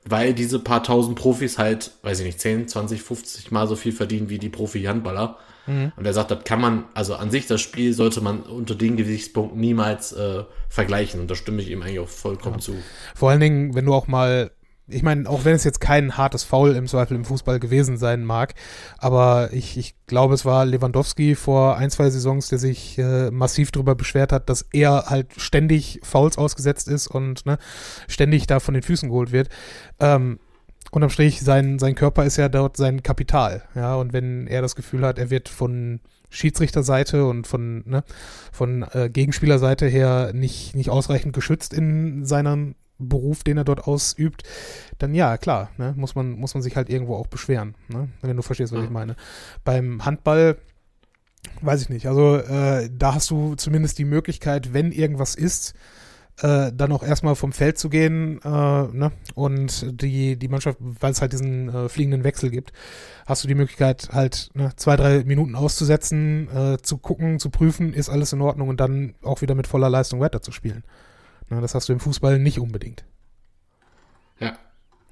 weil diese paar tausend Profis halt, weiß ich nicht, 10, 20, 50 Mal so viel verdienen wie die Profi-Handballer. Mhm. Und er sagt, das kann man, also an sich das Spiel sollte man unter den Gesichtspunkten niemals äh, vergleichen. Und da stimme ich ihm eigentlich auch vollkommen ja. zu. Vor allen Dingen, wenn du auch mal ich meine, auch wenn es jetzt kein hartes Foul im Zweifel im Fußball gewesen sein mag, aber ich, ich glaube, es war Lewandowski vor ein, zwei Saisons, der sich äh, massiv darüber beschwert hat, dass er halt ständig Fouls ausgesetzt ist und ne, ständig da von den Füßen geholt wird. Ähm, unterm Strich, sein, sein Körper ist ja dort sein Kapital, ja, und wenn er das Gefühl hat, er wird von Schiedsrichterseite und von, ne, von äh, Gegenspielerseite her nicht, nicht ausreichend geschützt in seinem Beruf, den er dort ausübt, dann ja, klar, ne, muss, man, muss man sich halt irgendwo auch beschweren, ne, wenn du verstehst, was mhm. ich meine. Beim Handball weiß ich nicht, also äh, da hast du zumindest die Möglichkeit, wenn irgendwas ist, äh, dann auch erstmal vom Feld zu gehen äh, ne? und die, die Mannschaft, weil es halt diesen äh, fliegenden Wechsel gibt, hast du die Möglichkeit halt ne, zwei, drei Minuten auszusetzen, äh, zu gucken, zu prüfen, ist alles in Ordnung und dann auch wieder mit voller Leistung weiterzuspielen. Na, das hast du im Fußball nicht unbedingt. Ja.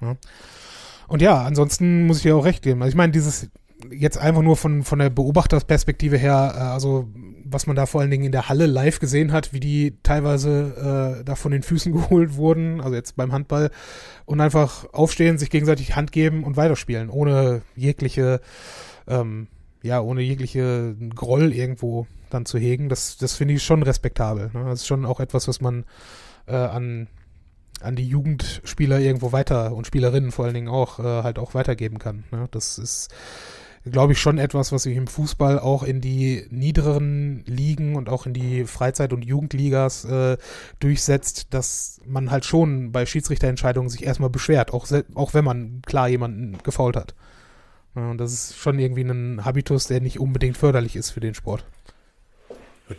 ja. Und ja, ansonsten muss ich dir auch recht geben. Also ich meine, dieses jetzt einfach nur von, von der Beobachterperspektive her, äh, also was man da vor allen Dingen in der Halle live gesehen hat, wie die teilweise äh, da von den Füßen geholt wurden, also jetzt beim Handball, und einfach aufstehen, sich gegenseitig Hand geben und weiterspielen, ohne jegliche, ähm, ja, ohne jegliche Groll irgendwo dann zu hegen. Das, das finde ich schon respektabel. Ne? Das ist schon auch etwas, was man äh, an, an die Jugendspieler irgendwo weiter und Spielerinnen vor allen Dingen auch äh, halt auch weitergeben kann. Ne? Das ist, glaube ich, schon etwas, was sich im Fußball auch in die niederen Ligen und auch in die Freizeit- und Jugendligas äh, durchsetzt, dass man halt schon bei Schiedsrichterentscheidungen sich erstmal beschwert, auch, auch wenn man klar jemanden gefault hat. Und das ist schon irgendwie ein Habitus, der nicht unbedingt förderlich ist für den Sport.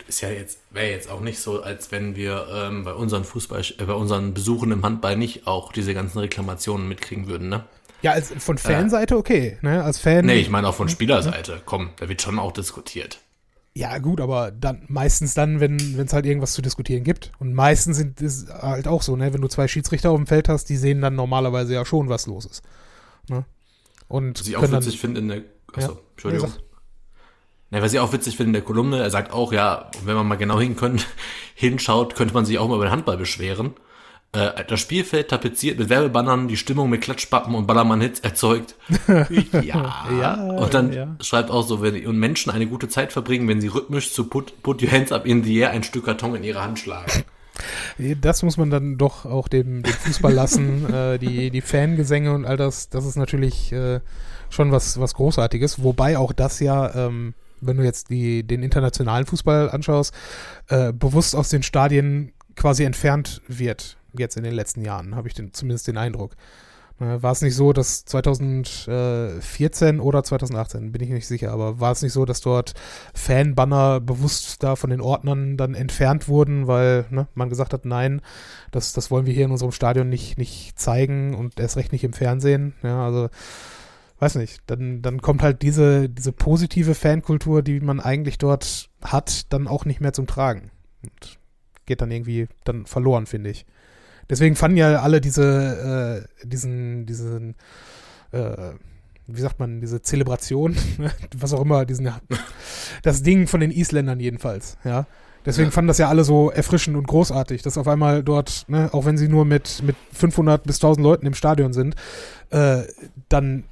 Ist ja jetzt, wäre jetzt auch nicht so, als wenn wir ähm, bei unseren Fußball, äh, bei unseren Besuchen im Handball nicht auch diese ganzen Reklamationen mitkriegen würden, ne? Ja, als von Fanseite äh, okay, ne? Als Fan. Nee, ich meine auch von Spielerseite. Komm, da wird schon auch diskutiert. Ja, gut, aber dann meistens dann, wenn es halt irgendwas zu diskutieren gibt. Und meistens sind es halt auch so, ne, wenn du zwei Schiedsrichter auf dem Feld hast, die sehen dann normalerweise ja schon, was los ist. Ne? Und was ich auch witzig finde in der. Achso, ja, Entschuldigung. Ja, was ich auch witzig finde in der Kolumne, er sagt auch, ja, wenn man mal genau hin können, hinschaut, könnte man sich auch mal über den Handball beschweren. Äh, das Spielfeld tapeziert mit Werbebannern, die Stimmung mit Klatschpappen und Ballermann-Hits erzeugt. ja. ja. Und dann ja. schreibt auch so, wenn und Menschen eine gute Zeit verbringen, wenn sie rhythmisch zu Put, put Your Hands Up in the Air ein Stück Karton in ihre Hand schlagen. Das muss man dann doch auch dem, dem Fußball lassen. äh, die, die Fangesänge und all das, das ist natürlich äh, schon was, was Großartiges. Wobei auch das ja ähm, wenn du jetzt die, den internationalen Fußball anschaust, äh, bewusst aus den Stadien quasi entfernt wird, jetzt in den letzten Jahren, habe ich den, zumindest den Eindruck. Äh, war es nicht so, dass 2014 oder 2018, bin ich nicht sicher, aber war es nicht so, dass dort Fanbanner bewusst da von den Ordnern dann entfernt wurden, weil ne, man gesagt hat, nein, das, das wollen wir hier in unserem Stadion nicht, nicht zeigen und erst recht nicht im Fernsehen. Ja, also weiß nicht, dann, dann kommt halt diese, diese positive Fankultur, die man eigentlich dort hat, dann auch nicht mehr zum Tragen. Und geht dann irgendwie dann verloren, finde ich. Deswegen fanden ja alle diese, äh, diesen, diesen, äh, wie sagt man, diese Zelebration, was auch immer, diesen, das Ding von den Isländern jedenfalls, ja. Deswegen ja. fanden das ja alle so erfrischend und großartig, dass auf einmal dort, ne, auch wenn sie nur mit, mit 500 bis 1000 Leuten im Stadion sind, äh, dann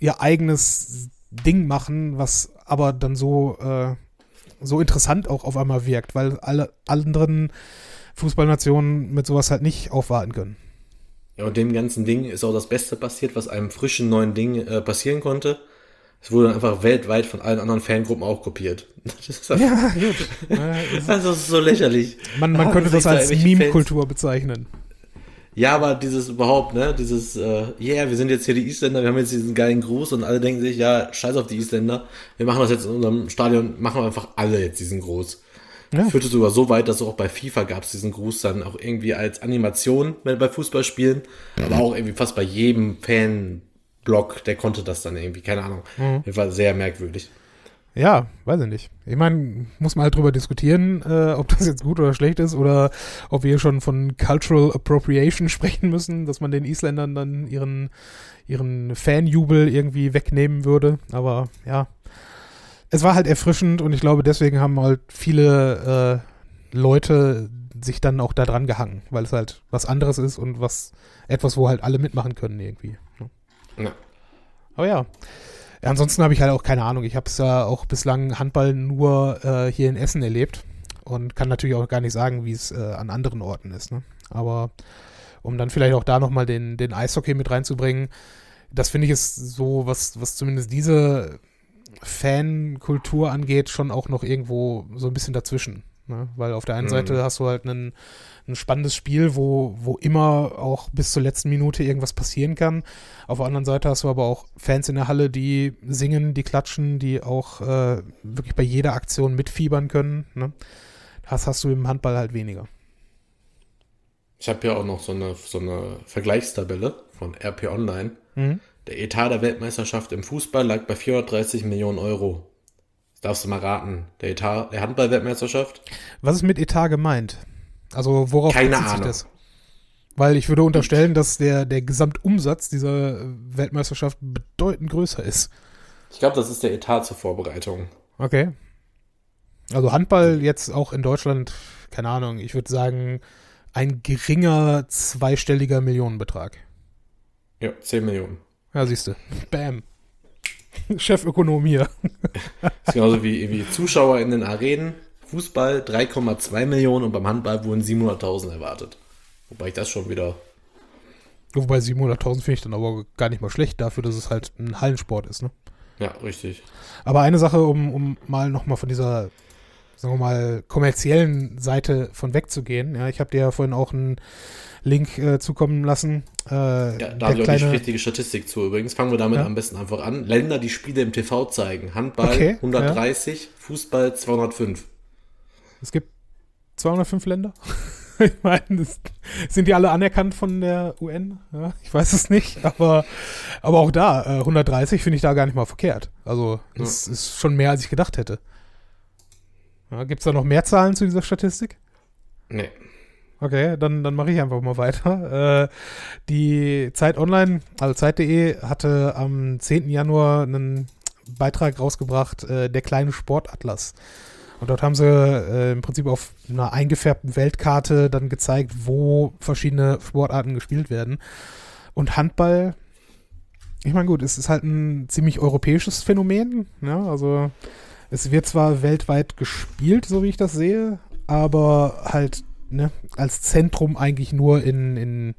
ihr eigenes Ding machen, was aber dann so, äh, so interessant auch auf einmal wirkt, weil alle anderen Fußballnationen mit sowas halt nicht aufwarten können. Ja, und dem ganzen Ding ist auch das Beste passiert, was einem frischen neuen Ding äh, passieren konnte. Es wurde dann einfach weltweit von allen anderen Fangruppen auch kopiert. Das ist ja, gut. das ist so lächerlich. Man, man ah, könnte das als Meme-Kultur bezeichnen. Ja, aber dieses überhaupt, ne, dieses, äh, yeah, wir sind jetzt hier die Isländer, wir haben jetzt diesen geilen Gruß und alle denken sich, ja, scheiß auf die Isländer, wir machen das jetzt in unserem Stadion, machen wir einfach alle jetzt diesen Gruß. Ja. Führte sogar so weit, dass auch bei FIFA gab es diesen Gruß dann auch irgendwie als Animation bei Fußballspielen, mhm. aber auch irgendwie fast bei jedem Fan-Blog, der konnte das dann irgendwie, keine Ahnung. Mhm. Das war sehr merkwürdig. Ja, weiß ich nicht. Ich meine, muss man halt drüber diskutieren, äh, ob das jetzt gut oder schlecht ist oder ob wir schon von Cultural Appropriation sprechen müssen, dass man den Isländern dann ihren, ihren Fanjubel irgendwie wegnehmen würde. Aber ja, es war halt erfrischend und ich glaube, deswegen haben halt viele äh, Leute sich dann auch da dran gehangen, weil es halt was anderes ist und was etwas, wo halt alle mitmachen können irgendwie. Ne? Ja. Aber ja. Ansonsten habe ich halt auch keine Ahnung. Ich habe es ja auch bislang Handball nur äh, hier in Essen erlebt und kann natürlich auch gar nicht sagen, wie es äh, an anderen Orten ist. Ne? Aber um dann vielleicht auch da nochmal den, den Eishockey mit reinzubringen, das finde ich ist so, was, was zumindest diese Fankultur angeht, schon auch noch irgendwo so ein bisschen dazwischen. Ne? Weil auf der einen mhm. Seite hast du halt einen, ein spannendes Spiel, wo, wo immer auch bis zur letzten Minute irgendwas passieren kann. Auf der anderen Seite hast du aber auch Fans in der Halle, die singen, die klatschen, die auch äh, wirklich bei jeder Aktion mitfiebern können. Ne? Das hast du im Handball halt weniger. Ich habe ja auch noch so eine, so eine Vergleichstabelle von RP Online. Mhm. Der Etat der Weltmeisterschaft im Fußball lag bei 430 Millionen Euro. Das darfst du mal raten. Der Etat der Handball-Weltmeisterschaft? Was ist mit Etat gemeint? Also worauf Keine bezieht sich das? Weil ich würde unterstellen, dass der, der Gesamtumsatz dieser Weltmeisterschaft bedeutend größer ist. Ich glaube, das ist der Etat zur Vorbereitung. Okay. Also Handball jetzt auch in Deutschland, keine Ahnung, ich würde sagen, ein geringer zweistelliger Millionenbetrag. Ja, 10 Millionen. Ja, siehst du. Bam. Chefökonom hier. das ist genauso wie, wie Zuschauer in den Arenen. Fußball 3,2 Millionen und beim Handball wurden 700.000 erwartet. Wobei ich das schon wieder. Wobei 700.000 finde ich dann aber gar nicht mal schlecht dafür, dass es halt ein Hallensport ist, ne? Ja, richtig. Aber eine Sache, um, um mal nochmal von dieser, sagen wir mal, kommerziellen Seite von wegzugehen. Ja, ich habe dir ja vorhin auch einen Link äh, zukommen lassen. Äh, ja, da habe ich auch die richtige Statistik zu. Übrigens fangen wir damit ja. am besten einfach an. Länder, die Spiele im TV zeigen. Handball okay, 130, ja. Fußball 205. Es gibt 205 Länder. ich meine, sind die alle anerkannt von der UN? Ja, ich weiß es nicht, aber, aber auch da, äh, 130 finde ich da gar nicht mal verkehrt. Also, das ja. ist schon mehr, als ich gedacht hätte. Ja, Gibt es da noch mehr Zahlen zu dieser Statistik? Nee. Okay, dann, dann mache ich einfach mal weiter. Äh, die Zeit Online, also Zeit.de, hatte am 10. Januar einen Beitrag rausgebracht, äh, der kleine Sportatlas. Und dort haben sie äh, im Prinzip auf einer eingefärbten Weltkarte dann gezeigt, wo verschiedene Sportarten gespielt werden. Und Handball, ich meine, gut, es ist halt ein ziemlich europäisches Phänomen. Ja, ne? also es wird zwar weltweit gespielt, so wie ich das sehe, aber halt ne, als Zentrum eigentlich nur in, in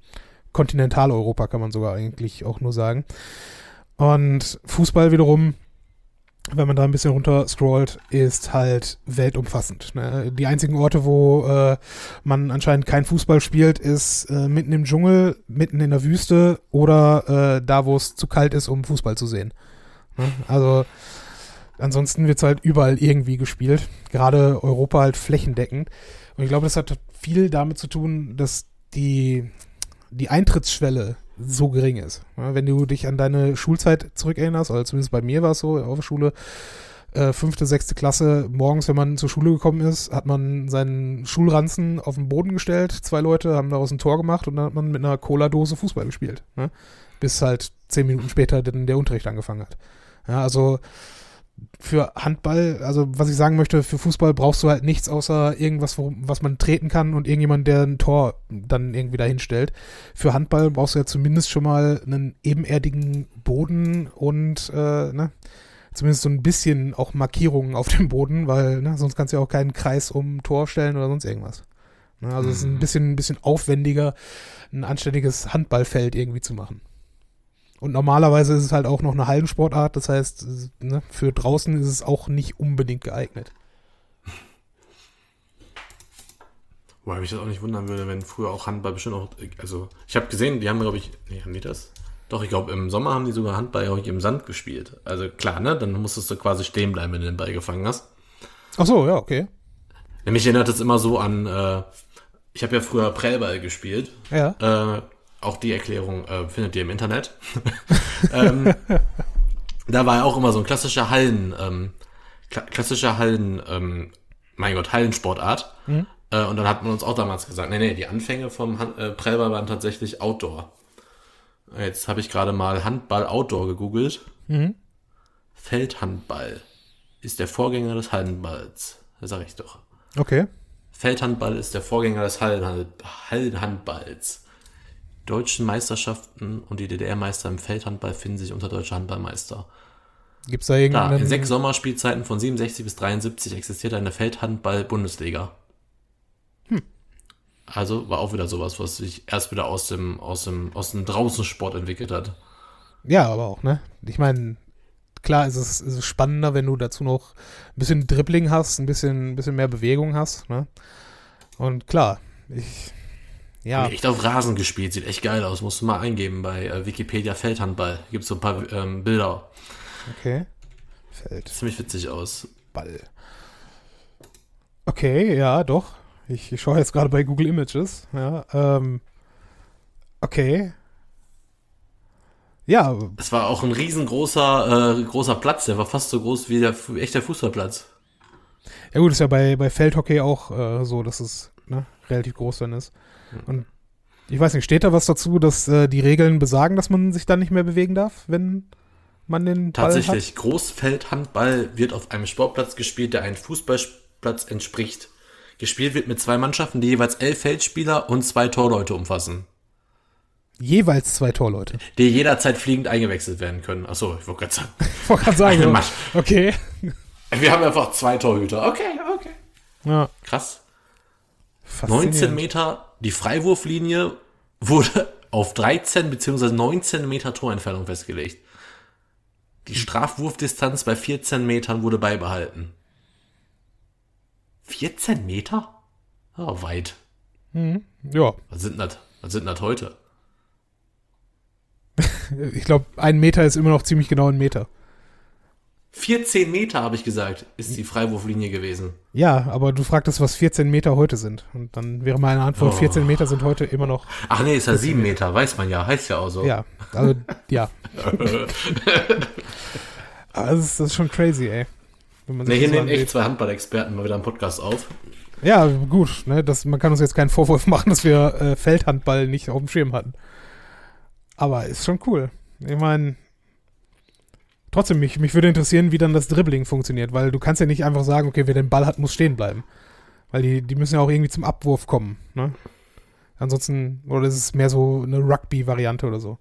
Kontinentaleuropa, kann man sogar eigentlich auch nur sagen. Und Fußball wiederum wenn man da ein bisschen runter scrollt, ist halt weltumfassend. Ne? Die einzigen Orte, wo äh, man anscheinend kein Fußball spielt, ist äh, mitten im Dschungel, mitten in der Wüste oder äh, da, wo es zu kalt ist, um Fußball zu sehen. Ne? Also ansonsten wird es halt überall irgendwie gespielt. Gerade Europa halt flächendeckend. Und ich glaube, das hat viel damit zu tun, dass die, die Eintrittsschwelle so gering ist. Wenn du dich an deine Schulzeit zurückerinnerst, oder zumindest bei mir war es so auf der Schule, äh, fünfte, sechste Klasse, morgens, wenn man zur Schule gekommen ist, hat man seinen Schulranzen auf den Boden gestellt. Zwei Leute haben daraus ein Tor gemacht und dann hat man mit einer Cola-Dose Fußball gespielt. Ne? Bis halt zehn Minuten später dann der Unterricht angefangen hat. Ja, also für Handball, also was ich sagen möchte, für Fußball brauchst du halt nichts außer irgendwas, wo, was man treten kann und irgendjemand, der ein Tor dann irgendwie dahin stellt. Für Handball brauchst du ja zumindest schon mal einen ebenerdigen Boden und äh, ne, zumindest so ein bisschen auch Markierungen auf dem Boden, weil ne, sonst kannst du ja auch keinen Kreis um Tor stellen oder sonst irgendwas. Also es ist ein bisschen, ein bisschen aufwendiger, ein anständiges Handballfeld irgendwie zu machen. Und normalerweise ist es halt auch noch eine Hallensportart, das heißt, ne, für draußen ist es auch nicht unbedingt geeignet. Wobei mich das auch nicht wundern würde, wenn früher auch Handball bestimmt auch, also ich habe gesehen, die haben, glaube ich, nee, haben die das? Doch, ich glaube, im Sommer haben die sogar Handball, ich, im Sand gespielt. Also klar, ne, dann musstest du quasi stehen bleiben, wenn du den Ball gefangen hast. Ach so, ja, okay. Nämlich erinnert es immer so an, äh, ich habe ja früher Prellball gespielt. Ja. Äh, auch die Erklärung äh, findet ihr im Internet. ähm, da war ja auch immer so ein klassischer Hallen, ähm, kla klassischer Hallen, ähm, mein Gott, Hallensportart. Mhm. Äh, und dann hat man uns auch damals gesagt, nee, nee, die Anfänge vom Han äh, Prellball waren tatsächlich Outdoor. Jetzt habe ich gerade mal Handball Outdoor gegoogelt. Mhm. Feldhandball ist der Vorgänger des Hallenballs. Das sage ich doch. Okay. Feldhandball ist der Vorgänger des Hallenhandballs. Deutschen Meisterschaften und die DDR-Meister im Feldhandball finden sich unter deutscher Handballmeister. Gibt es da irgendeinen... Da, in sechs Sommerspielzeiten von 67 bis 73 existiert eine Feldhandball-Bundesliga. Hm. Also war auch wieder sowas, was sich erst wieder aus dem, aus dem, aus dem Draußensport entwickelt hat. Ja, aber auch, ne? Ich meine, klar ist es, ist es spannender, wenn du dazu noch ein bisschen Dribbling hast, ein bisschen, ein bisschen mehr Bewegung hast, ne? Und klar, ich, ja. Echt auf Rasen gespielt, sieht echt geil aus. Musst du mal eingeben bei äh, Wikipedia Feldhandball. Gibt so ein paar ähm, Bilder. Okay. Feld. Ziemlich witzig aus. Ball. Okay, ja, doch. Ich, ich schaue jetzt gerade bei Google Images. Ja, ähm, okay. Ja. Es war auch ein riesengroßer äh, großer Platz. Der war fast so groß wie der echte Fußballplatz. Ja gut, ist ja bei, bei Feldhockey auch äh, so, dass es ne, relativ groß dann ist. Und ich weiß nicht, steht da was dazu, dass äh, die Regeln besagen, dass man sich dann nicht mehr bewegen darf, wenn man den Ball Tatsächlich, hat? Großfeldhandball wird auf einem Sportplatz gespielt, der einem Fußballplatz entspricht. Gespielt wird mit zwei Mannschaften, die jeweils elf Feldspieler und zwei Torleute umfassen. Jeweils zwei Torleute. Die jederzeit fliegend eingewechselt werden können. Achso, ich wollte gerade sagen. ich wollte gerade sagen, okay. Wir haben einfach zwei Torhüter. Okay, okay. Ja. Krass. 19 Meter, die Freiwurflinie wurde auf 13 bzw. 19 Meter Torentfernung festgelegt. Die Strafwurfdistanz bei 14 Metern wurde beibehalten. 14 Meter? Oh, weit. Mhm. Ja. Was sind das? Was sind das heute? ich glaube, ein Meter ist immer noch ziemlich genau ein Meter. 14 Meter, habe ich gesagt, ist die Freiwurflinie gewesen. Ja, aber du fragtest, was 14 Meter heute sind. Und dann wäre meine Antwort, oh. 14 Meter sind heute immer noch. Ach nee, ist ja 7 Meter, weiß man ja, heißt ja auch so. Ja, also, ja. also, das ist schon crazy, ey. Ne, hier nehmen echt zwei Handballexperten mal wieder einen Podcast auf. Ja, gut, ne, das, man kann uns jetzt keinen Vorwurf machen, dass wir äh, Feldhandball nicht auf dem Schirm hatten. Aber ist schon cool. Ich meine, trotzdem, mich, mich würde interessieren, wie dann das Dribbling funktioniert, weil du kannst ja nicht einfach sagen, okay, wer den Ball hat, muss stehen bleiben. Weil die, die müssen ja auch irgendwie zum Abwurf kommen, ne? Ansonsten, oder ist es mehr so eine Rugby-Variante oder so?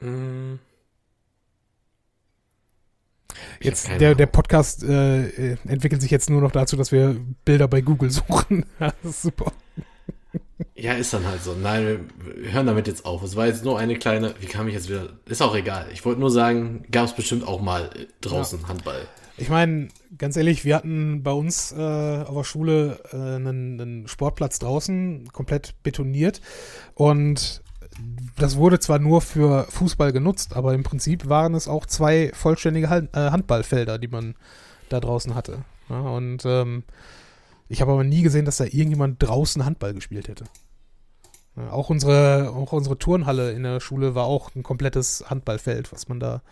Mm. Jetzt, der, der Podcast äh, entwickelt sich jetzt nur noch dazu, dass wir Bilder bei Google suchen. das ist super. Ja, ist dann halt so. Nein, wir hören damit jetzt auf. Es war jetzt nur eine kleine, wie kam ich jetzt wieder? Ist auch egal. Ich wollte nur sagen, gab es bestimmt auch mal draußen ja. Handball. Ich meine, ganz ehrlich, wir hatten bei uns äh, auf der Schule äh, einen, einen Sportplatz draußen, komplett betoniert. Und das wurde zwar nur für Fußball genutzt, aber im Prinzip waren es auch zwei vollständige äh, Handballfelder, die man da draußen hatte. Ja, und ähm, ich habe aber nie gesehen, dass da irgendjemand draußen Handball gespielt hätte. Ja, auch, unsere, auch unsere Turnhalle in der Schule war auch ein komplettes Handballfeld, was man da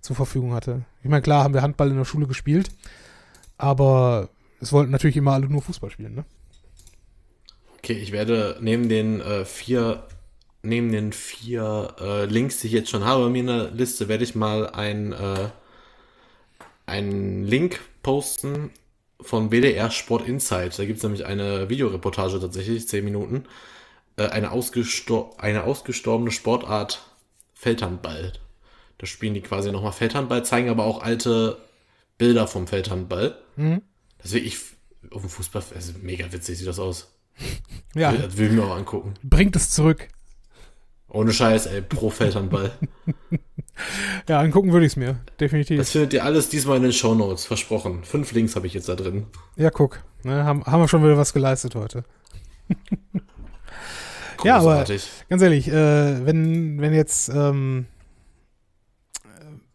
zur Verfügung hatte. Ich meine, klar haben wir Handball in der Schule gespielt, aber es wollten natürlich immer alle nur Fußball spielen, ne? Okay, ich werde neben den äh, vier neben den vier äh, Links, die ich jetzt schon habe mir in der Liste, werde ich mal ein, äh, einen Link posten von WDR Sport Insight. Da gibt es nämlich eine Videoreportage tatsächlich, 10 Minuten. Äh, eine, ausgestor eine ausgestorbene Sportart Feldhandball. Da spielen die quasi nochmal Feldhandball, zeigen aber auch alte Bilder vom Feldhandball. Mhm. Das ist wirklich auf dem Fußball, also mega witzig sieht das aus. Ja. Das will ich mir auch angucken. Bringt es zurück. Ohne Scheiß, ey, pro Feldhandball. ja, angucken würde ich es mir, definitiv. Das findet ihr alles diesmal in den Shownotes, versprochen. Fünf Links habe ich jetzt da drin. Ja, guck. Ne, haben, haben wir schon wieder was geleistet heute. ja, aber ganz ehrlich, äh, wenn, wenn jetzt, ähm,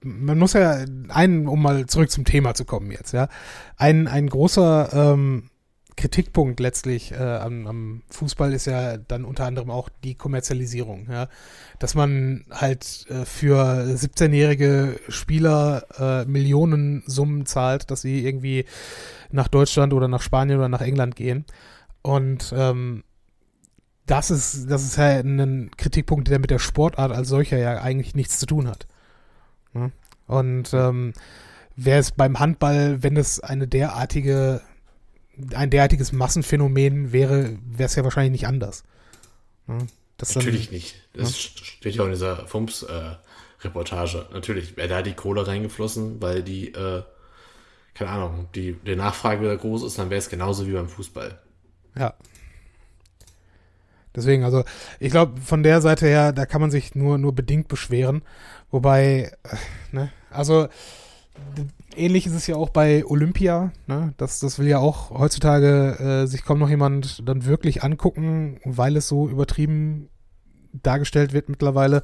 man muss ja einen, um mal zurück zum Thema zu kommen jetzt, ja, ein, ein großer ähm, Kritikpunkt letztlich äh, am, am, Fußball ist ja dann unter anderem auch die Kommerzialisierung, ja. Dass man halt äh, für 17-jährige Spieler äh, Millionen Summen zahlt, dass sie irgendwie nach Deutschland oder nach Spanien oder nach England gehen. Und ähm, das ist, das ist ja ein Kritikpunkt, der mit der Sportart als solcher ja eigentlich nichts zu tun hat. Ja? Und ähm, wäre es beim Handball, wenn es eine derartige ein derartiges Massenphänomen wäre, wäre es ja wahrscheinlich nicht anders. Ja, Natürlich dann, nicht. Das ja. steht ja auch in dieser FUMS-Reportage. Äh, Natürlich wäre da die Kohle reingeflossen, weil die, äh, keine Ahnung, die, die Nachfrage wieder groß ist, dann wäre es genauso wie beim Fußball. Ja. Deswegen, also ich glaube, von der Seite her, da kann man sich nur, nur bedingt beschweren. Wobei, äh, ne, also ähnlich ist es ja auch bei Olympia. Ne? Das, das will ja auch heutzutage äh, sich kaum noch jemand dann wirklich angucken, weil es so übertrieben dargestellt wird mittlerweile.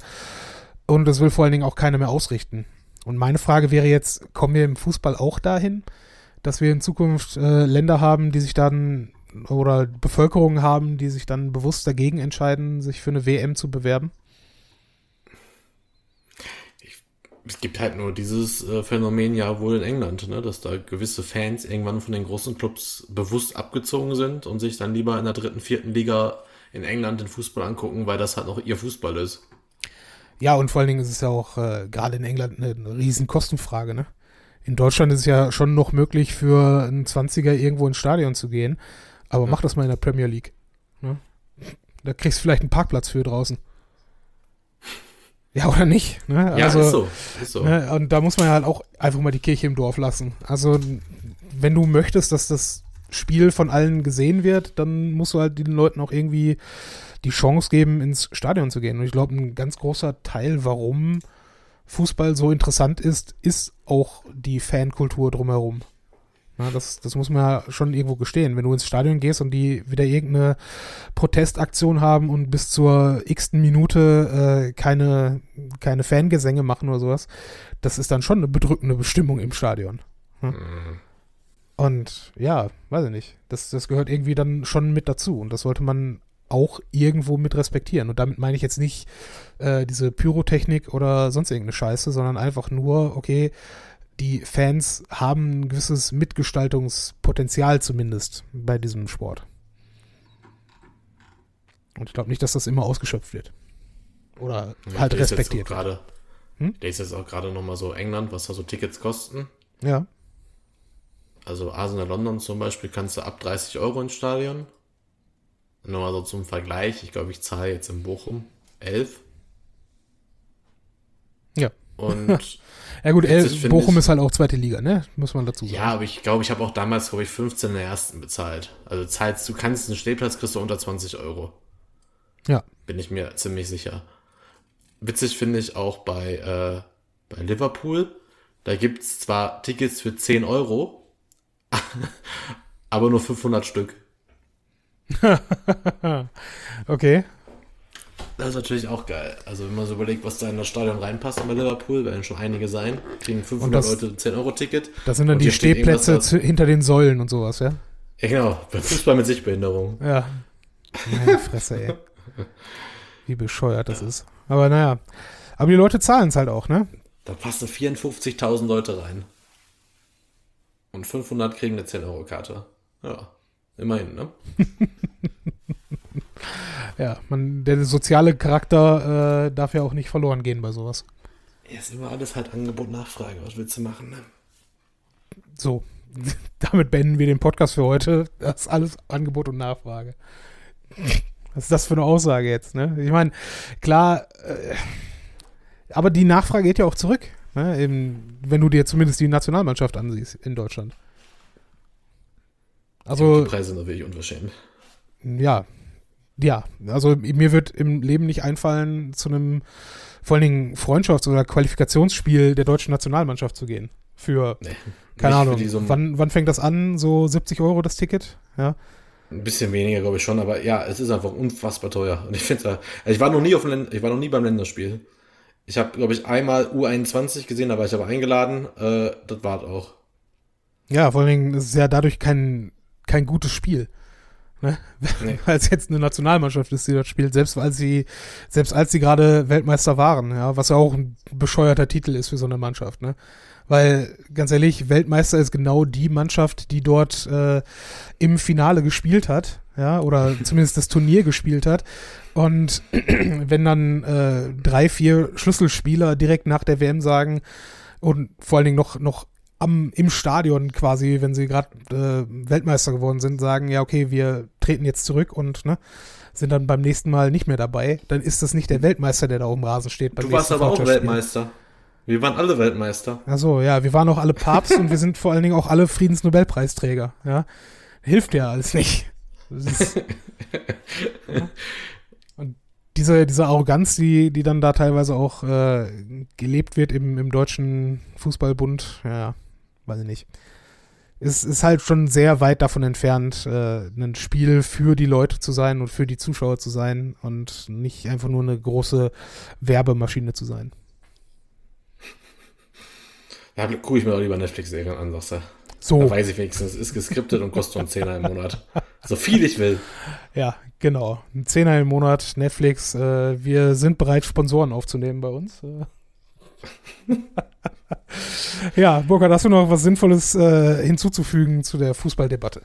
Und das will vor allen Dingen auch keiner mehr ausrichten. Und meine Frage wäre jetzt, kommen wir im Fußball auch dahin, dass wir in Zukunft äh, Länder haben, die sich dann oder Bevölkerung haben, die sich dann bewusst dagegen entscheiden, sich für eine WM zu bewerben? Es gibt halt nur dieses äh, Phänomen ja wohl in England, ne, dass da gewisse Fans irgendwann von den großen Clubs bewusst abgezogen sind und sich dann lieber in der dritten, vierten Liga in England den Fußball angucken, weil das halt noch ihr Fußball ist. Ja, und vor allen Dingen ist es ja auch äh, gerade in England eine, eine riesen Kostenfrage, ne? In Deutschland ist es ja schon noch möglich für einen 20er irgendwo ins Stadion zu gehen, aber ja. mach das mal in der Premier League. Ne? Da kriegst du vielleicht einen Parkplatz für draußen. Ja, oder nicht? Ne? Ja, also, ist so. Ist so. Ne? Und da muss man halt auch einfach mal die Kirche im Dorf lassen. Also, wenn du möchtest, dass das Spiel von allen gesehen wird, dann musst du halt den Leuten auch irgendwie die Chance geben, ins Stadion zu gehen. Und ich glaube, ein ganz großer Teil, warum Fußball so interessant ist, ist auch die Fankultur drumherum. Ja, das, das muss man ja schon irgendwo gestehen. Wenn du ins Stadion gehst und die wieder irgendeine Protestaktion haben und bis zur x-ten Minute äh, keine, keine Fangesänge machen oder sowas, das ist dann schon eine bedrückende Bestimmung im Stadion. Ja? Mhm. Und ja, weiß ich nicht. Das, das gehört irgendwie dann schon mit dazu. Und das sollte man auch irgendwo mit respektieren. Und damit meine ich jetzt nicht äh, diese Pyrotechnik oder sonst irgendeine Scheiße, sondern einfach nur, okay, die Fans haben ein gewisses Mitgestaltungspotenzial zumindest bei diesem Sport. Und ich glaube nicht, dass das immer ausgeschöpft wird. Oder ja, halt respektiert. Gerade, hm? Der ist jetzt auch gerade nochmal so England, was da so Tickets kosten. Ja. Also Arsenal London zum Beispiel kannst du ab 30 Euro ins Stadion. Nur mal so zum Vergleich. Ich glaube, ich zahle jetzt in Bochum 11. Ja. Und ja gut, El Bochum ist halt auch zweite Liga, ne? Muss man dazu sagen. Ja, aber ich glaube, ich habe auch damals, glaube ich, 15 in der ersten bezahlt. Also zahlst du kannst einen Stehplatz kriegst du unter 20 Euro. Ja. Bin ich mir ziemlich sicher. Witzig finde ich auch bei, äh, bei Liverpool. Da gibt es zwar Tickets für 10 Euro, aber nur 500 Stück. okay. Das ist natürlich auch geil. Also wenn man so überlegt, was da in das Stadion reinpasst bei Liverpool, werden schon einige sein, kriegen 500 das, Leute 10 Euro Ticket. Das sind dann die Stehplätze zu, hinter den Säulen und sowas, ja? Ja genau, Fußball mit Sichtbehinderung. Ja. Meine Fresse, ey. Wie bescheuert das ja. ist. Aber naja. Aber die Leute zahlen es halt auch, ne? Da passen 54.000 Leute rein. Und 500 kriegen eine 10-Euro-Karte. Ja, immerhin, ne? ja, man, der soziale Charakter äh, darf ja auch nicht verloren gehen bei sowas. Ja, ist immer alles halt Angebot, Nachfrage. Was willst du machen, ne? So, damit beenden wir den Podcast für heute. Das ist alles Angebot und Nachfrage. Was ist das für eine Aussage jetzt, ne? Ich meine, klar, äh, aber die Nachfrage geht ja auch zurück, ne? Eben, wenn du dir zumindest die Nationalmannschaft ansiehst in Deutschland. Also, die Preise sind wirklich unverschämt. Ja, ja, also mir wird im Leben nicht einfallen, zu einem vor allen Dingen Freundschafts- oder Qualifikationsspiel der deutschen Nationalmannschaft zu gehen. Für, nee, keine Ahnung, so wann, wann fängt das an? So 70 Euro das Ticket? Ja. Ein bisschen weniger, glaube ich schon, aber ja, es ist einfach unfassbar teuer. Und ich finde, also ich war noch nie auf dem ich war noch nie beim Länderspiel. Ich habe, glaube ich, einmal U21 gesehen, da war ich aber eingeladen. Äh, das war es auch. Ja, vor allen Dingen ist es ja dadurch kein, kein gutes Spiel. Ne? Nee. Weil es jetzt eine Nationalmannschaft ist, die dort spielt, selbst als sie, selbst als sie gerade Weltmeister waren, ja, was ja auch ein bescheuerter Titel ist für so eine Mannschaft, ne? Weil, ganz ehrlich, Weltmeister ist genau die Mannschaft, die dort äh, im Finale gespielt hat, ja, oder zumindest das Turnier gespielt hat. Und wenn dann äh, drei, vier Schlüsselspieler direkt nach der WM sagen und vor allen Dingen noch, noch am, im Stadion quasi, wenn sie gerade äh, Weltmeister geworden sind, sagen, ja, okay, wir treten jetzt zurück und ne, sind dann beim nächsten Mal nicht mehr dabei, dann ist das nicht der Weltmeister, der da oben Rasen steht. du warst aber auch Weltmeister. Wir waren alle Weltmeister. Achso, ja, wir waren auch alle Papst und wir sind vor allen Dingen auch alle Friedensnobelpreisträger. Ja, hilft ja alles nicht. Ist, ja. Und diese, diese Arroganz, die, die dann da teilweise auch äh, gelebt wird im, im deutschen Fußballbund, ja, weiß ich nicht. Es ist halt schon sehr weit davon entfernt, äh, ein Spiel für die Leute zu sein und für die Zuschauer zu sein und nicht einfach nur eine große Werbemaschine zu sein. Ja, gucke ich mir auch lieber Netflix-Serien an, sagst du. So. Da weiß ich wenigstens, es ist geskriptet und kostet einen Zehner im Monat. So viel ich will. Ja, genau. Ein Zehner im Monat, Netflix. Äh, wir sind bereit, Sponsoren aufzunehmen bei uns. Ja, Burkhard, hast du noch was Sinnvolles äh, hinzuzufügen zu der Fußballdebatte?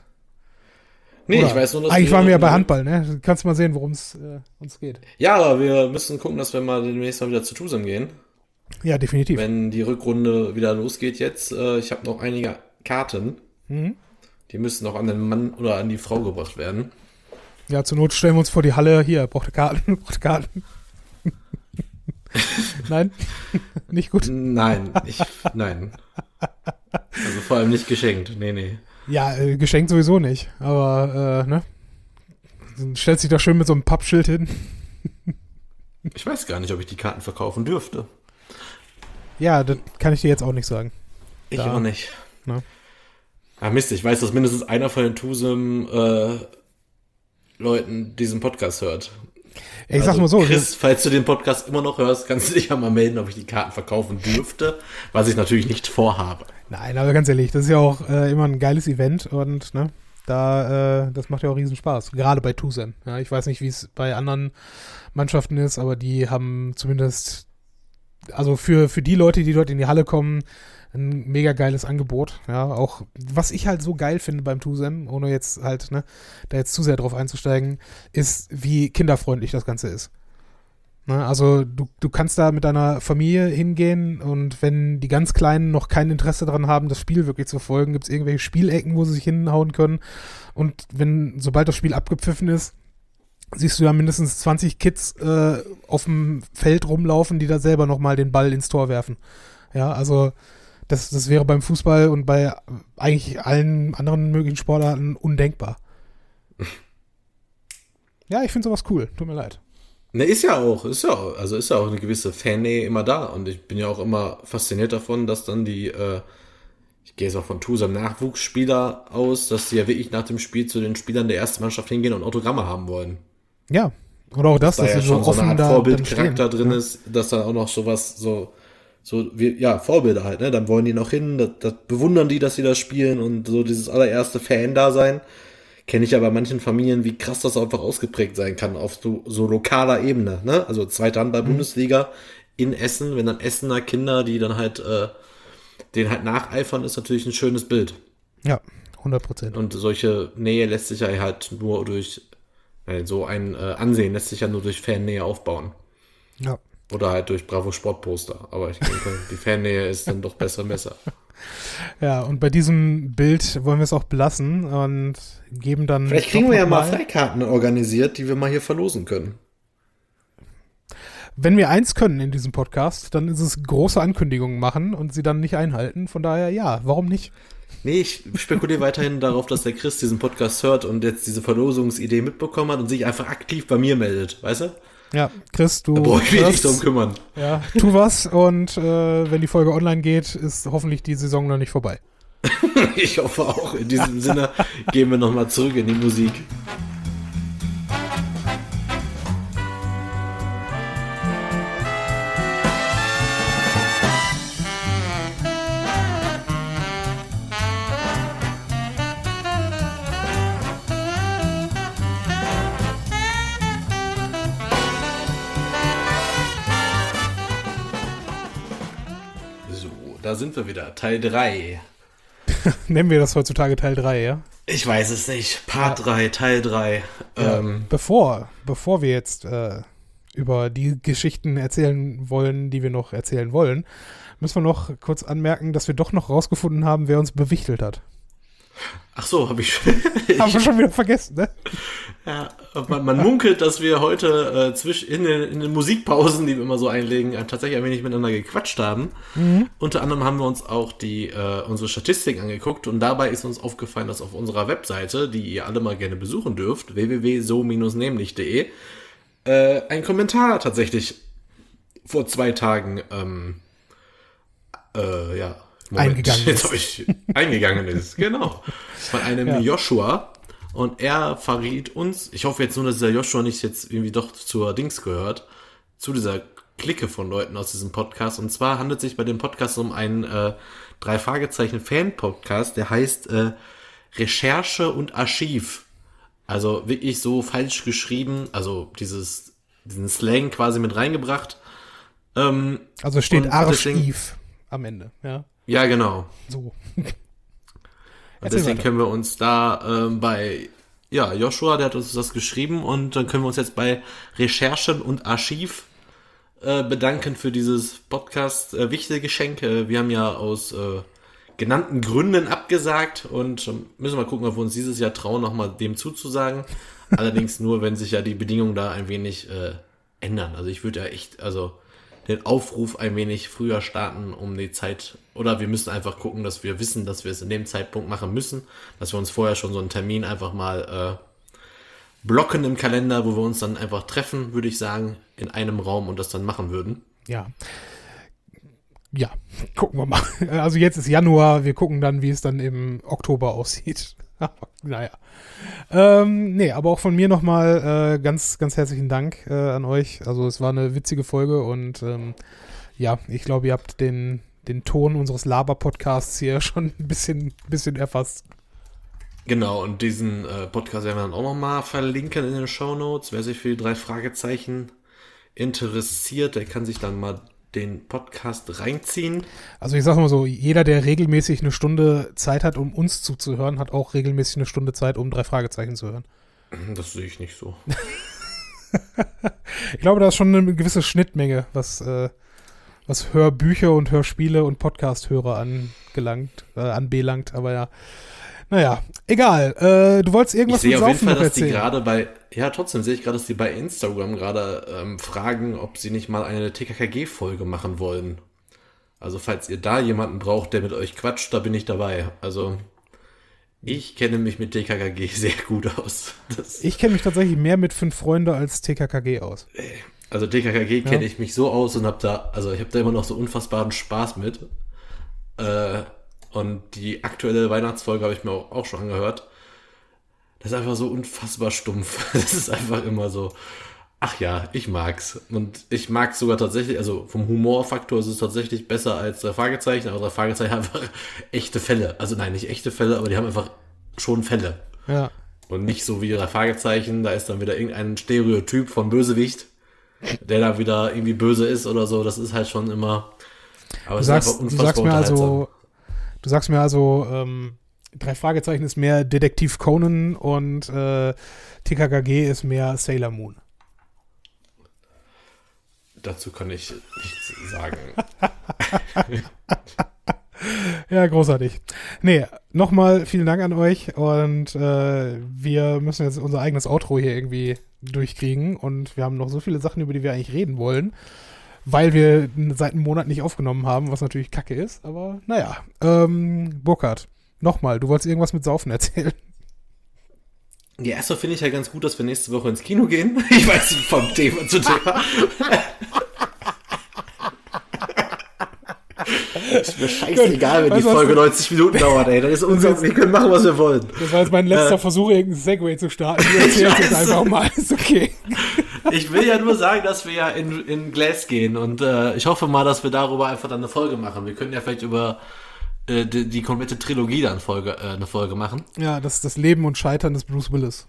Nee, Oder ich weiß nur, dass Eigentlich waren wir ja bei Handball, ne? Kannst du mal sehen, worum es äh, uns geht. Ja, aber wir müssen gucken, dass wir mal demnächst mal wieder zu Tusem gehen. Ja, definitiv. Wenn die Rückrunde wieder losgeht jetzt, äh, ich habe noch einige Karten. Mhm. Die müssen noch an den Mann oder an die Frau gebracht werden. Ja, zur Not stellen wir uns vor die Halle. Hier, braucht Karten, braucht Karten. nein? nicht gut? Nein, ich, nein. Also vor allem nicht geschenkt. Nee, nee. Ja, äh, geschenkt sowieso nicht. Aber, äh, ne? Dann stellt sich da schön mit so einem Pappschild hin. ich weiß gar nicht, ob ich die Karten verkaufen dürfte. Ja, das kann ich dir jetzt auch nicht sagen. Ich da, auch nicht. Ne? Ah, Mist, ich weiß, dass mindestens einer von den Tusem äh, Leuten diesen Podcast hört. Ich also, sag mal so. Chris, falls du den Podcast immer noch hörst, kannst du dich ja mal melden, ob ich die Karten verkaufen dürfte, was ich natürlich nicht vorhabe. Nein, aber ganz ehrlich, das ist ja auch äh, immer ein geiles Event und ne, da, äh, das macht ja auch riesen Spaß. Gerade bei Tusem. Ja, ich weiß nicht, wie es bei anderen Mannschaften ist, aber die haben zumindest, also für, für die Leute, die dort in die Halle kommen, ein mega geiles Angebot. Ja, auch was ich halt so geil finde beim Tusem, ohne jetzt halt, ne, da jetzt zu sehr drauf einzusteigen, ist, wie kinderfreundlich das Ganze ist. Ne, also du, du kannst da mit deiner Familie hingehen und wenn die ganz Kleinen noch kein Interesse daran haben, das Spiel wirklich zu verfolgen, gibt es irgendwelche Spielecken, wo sie sich hinhauen können. Und wenn, sobald das Spiel abgepfiffen ist, siehst du ja mindestens 20 Kids äh, auf dem Feld rumlaufen, die da selber nochmal den Ball ins Tor werfen. Ja, also das, das wäre beim Fußball und bei eigentlich allen anderen möglichen Sportarten undenkbar. Ja, ich finde sowas cool. Tut mir leid. Ne, ist ja auch, ist ja auch, also ist ja auch eine gewisse Fannähe immer da. Und ich bin ja auch immer fasziniert davon, dass dann die, äh, ich gehe jetzt auch von Tusam Nachwuchsspieler aus, dass sie ja wirklich nach dem Spiel zu den Spielern der ersten Mannschaft hingehen und Autogramme haben wollen. Ja. Oder auch das, dass, dass da ja schon so, so eine Art Vorbildcharakter drin ja. ist, dass dann auch noch sowas so so, wie, ja, Vorbilder halt, ne? Dann wollen die noch hin, das, das bewundern die, dass sie das spielen und so dieses allererste Fan-Dasein. Kenne ich ja bei manchen Familien, wie krass das einfach ausgeprägt sein kann auf so, so lokaler Ebene, ne? Also zweite Hand bei mhm. Bundesliga in Essen, wenn dann Essener Kinder, die dann halt, äh, den halt nacheifern, ist natürlich ein schönes Bild. Ja, 100 Prozent. Und solche Nähe lässt sich ja halt nur durch, äh, so ein äh, Ansehen lässt sich ja nur durch Fannähe aufbauen. Ja. Oder halt durch Bravo Sportposter. Aber ich denke, die Fannähe ist dann doch besser besser. Ja, und bei diesem Bild wollen wir es auch belassen und geben dann. Vielleicht kriegen wir ja mal Freikarten organisiert, die wir mal hier verlosen können. wenn wir eins können in diesem Podcast, dann ist es große Ankündigungen machen und sie dann nicht einhalten. Von daher, ja, warum nicht? Nee, ich spekuliere weiterhin darauf, dass der Chris diesen Podcast hört und jetzt diese Verlosungsidee mitbekommen hat und sich einfach aktiv bei mir meldet, weißt du? Ja, Chris, du. Da brauche ich mich nicht drum kümmern. Ja, tu was und äh, wenn die Folge online geht, ist hoffentlich die Saison noch nicht vorbei. ich hoffe auch. In diesem Sinne gehen wir nochmal zurück in die Musik. Sind wir wieder. Teil 3. Nennen wir das heutzutage Teil 3, ja? Ich weiß es nicht. Part ja. 3, Teil 3. Ja, ähm, bevor, bevor wir jetzt äh, über die Geschichten erzählen wollen, die wir noch erzählen wollen, müssen wir noch kurz anmerken, dass wir doch noch rausgefunden haben, wer uns bewichtelt hat. Ach so, habe ich Haben wir schon wieder vergessen, ne? Ja, man, man munkelt, dass wir heute äh, zwischen in den, in den Musikpausen, die wir immer so einlegen, äh, tatsächlich ein wenig miteinander gequatscht haben. Mhm. Unter anderem haben wir uns auch die äh, unsere Statistik angeguckt und dabei ist uns aufgefallen, dass auf unserer Webseite, die ihr alle mal gerne besuchen dürft, www.so-nämlich.de, äh, ein Kommentar tatsächlich vor zwei Tagen ähm, äh, ja Moment, eingegangen jetzt ist. Ich, eingegangen ist, genau. Von einem ja. Joshua. Und er verriet uns, ich hoffe jetzt nur, dass dieser Joshua nicht jetzt irgendwie doch zur Dings gehört, zu dieser Clique von Leuten aus diesem Podcast. Und zwar handelt es sich bei dem Podcast um einen äh, drei Fragezeichen Fan-Podcast, der heißt äh, Recherche und Archiv. Also wirklich so falsch geschrieben, also dieses, diesen Slang quasi mit reingebracht. Ähm, also steht Archiv am Ende, ja. Ja, genau. So. Und deswegen können wir uns da ähm, bei ja, Joshua, der hat uns das geschrieben und dann können wir uns jetzt bei Recherchen und Archiv äh, bedanken für dieses Podcast. Äh, wichtige Geschenke. Wir haben ja aus äh, genannten Gründen abgesagt und müssen mal gucken, ob wir uns dieses Jahr trauen, nochmal dem zuzusagen. Allerdings nur, wenn sich ja die Bedingungen da ein wenig äh, ändern. Also ich würde ja echt, also den Aufruf ein wenig früher starten, um die Zeit, oder wir müssen einfach gucken, dass wir wissen, dass wir es in dem Zeitpunkt machen müssen, dass wir uns vorher schon so einen Termin einfach mal äh, blocken im Kalender, wo wir uns dann einfach treffen, würde ich sagen, in einem Raum und das dann machen würden. Ja. Ja, gucken wir mal. Also jetzt ist Januar, wir gucken dann, wie es dann im Oktober aussieht. naja. Ähm, nee, aber auch von mir nochmal äh, ganz, ganz herzlichen Dank äh, an euch. Also es war eine witzige Folge und ähm, ja, ich glaube, ihr habt den, den Ton unseres Laber-Podcasts hier schon ein bisschen, bisschen erfasst. Genau, und diesen äh, Podcast werden wir dann auch nochmal verlinken in den Show Notes. Wer sich für die drei Fragezeichen interessiert, der kann sich dann mal den Podcast reinziehen. Also ich sage mal so, jeder, der regelmäßig eine Stunde Zeit hat, um uns zuzuhören, hat auch regelmäßig eine Stunde Zeit, um drei Fragezeichen zu hören. Das sehe ich nicht so. ich glaube, da ist schon eine gewisse Schnittmenge, was, äh, was Hörbücher und Hörspiele und Podcast-Hörer angelangt, äh, anbelangt, aber ja. Naja, egal. Äh, du wolltest irgendwas ich sehe auf jeden Fall, dass erzählen. die gerade bei, ja, trotzdem sehe ich gerade, dass die bei Instagram gerade ähm, fragen, ob sie nicht mal eine TKKG-Folge machen wollen. Also, falls ihr da jemanden braucht, der mit euch quatscht, da bin ich dabei. Also, ich kenne mich mit TKKG sehr gut aus. Das ich kenne mich tatsächlich mehr mit fünf Freunde als TKKG aus. Also TKKG ja. kenne ich mich so aus und habe da, also ich habe da immer noch so unfassbaren Spaß mit. Äh, und die aktuelle Weihnachtsfolge habe ich mir auch, schon angehört. Das ist einfach so unfassbar stumpf. Das ist einfach immer so. Ach ja, ich mag's. Und ich mag's sogar tatsächlich, also vom Humorfaktor ist es tatsächlich besser als der Fragezeichen, aber der Fragezeichen hat einfach echte Fälle. Also nein, nicht echte Fälle, aber die haben einfach schon Fälle. Ja. Und nicht so wie der Fragezeichen, da ist dann wieder irgendein Stereotyp von Bösewicht, der da wieder irgendwie böse ist oder so. Das ist halt schon immer. Aber du sagst, du sagst mir also, Du sagst mir also, ähm, drei Fragezeichen ist mehr Detektiv Conan und äh, TKKG ist mehr Sailor Moon. Dazu kann ich nichts sagen. ja, großartig. Nee, nochmal vielen Dank an euch und äh, wir müssen jetzt unser eigenes Outro hier irgendwie durchkriegen und wir haben noch so viele Sachen, über die wir eigentlich reden wollen, weil wir seit einem Monat nicht aufgenommen haben, was natürlich kacke ist, aber naja. Ähm, Burkhard, nochmal, du wolltest irgendwas mit Saufen erzählen. Ja, erstmal finde ich ja ganz gut, dass wir nächste Woche ins Kino gehen. Ich weiß nicht, vom Thema zu Thema. ist mir scheißegal, wenn die Folge 90 Minuten dauert, ey. Das ist unser, wir können machen, was wir wollen. Das war jetzt mein letzter äh, Versuch, irgendeinen Segway zu starten. Du erzählst jetzt einfach mal, ist okay. Ich will ja nur sagen, dass wir ja in, in Glass gehen und äh, ich hoffe mal, dass wir darüber einfach dann eine Folge machen. Wir können ja vielleicht über äh, die, die, komplette Trilogie dann Folge, äh, eine Folge machen. Ja, das das Leben und Scheitern des Bruce Willis.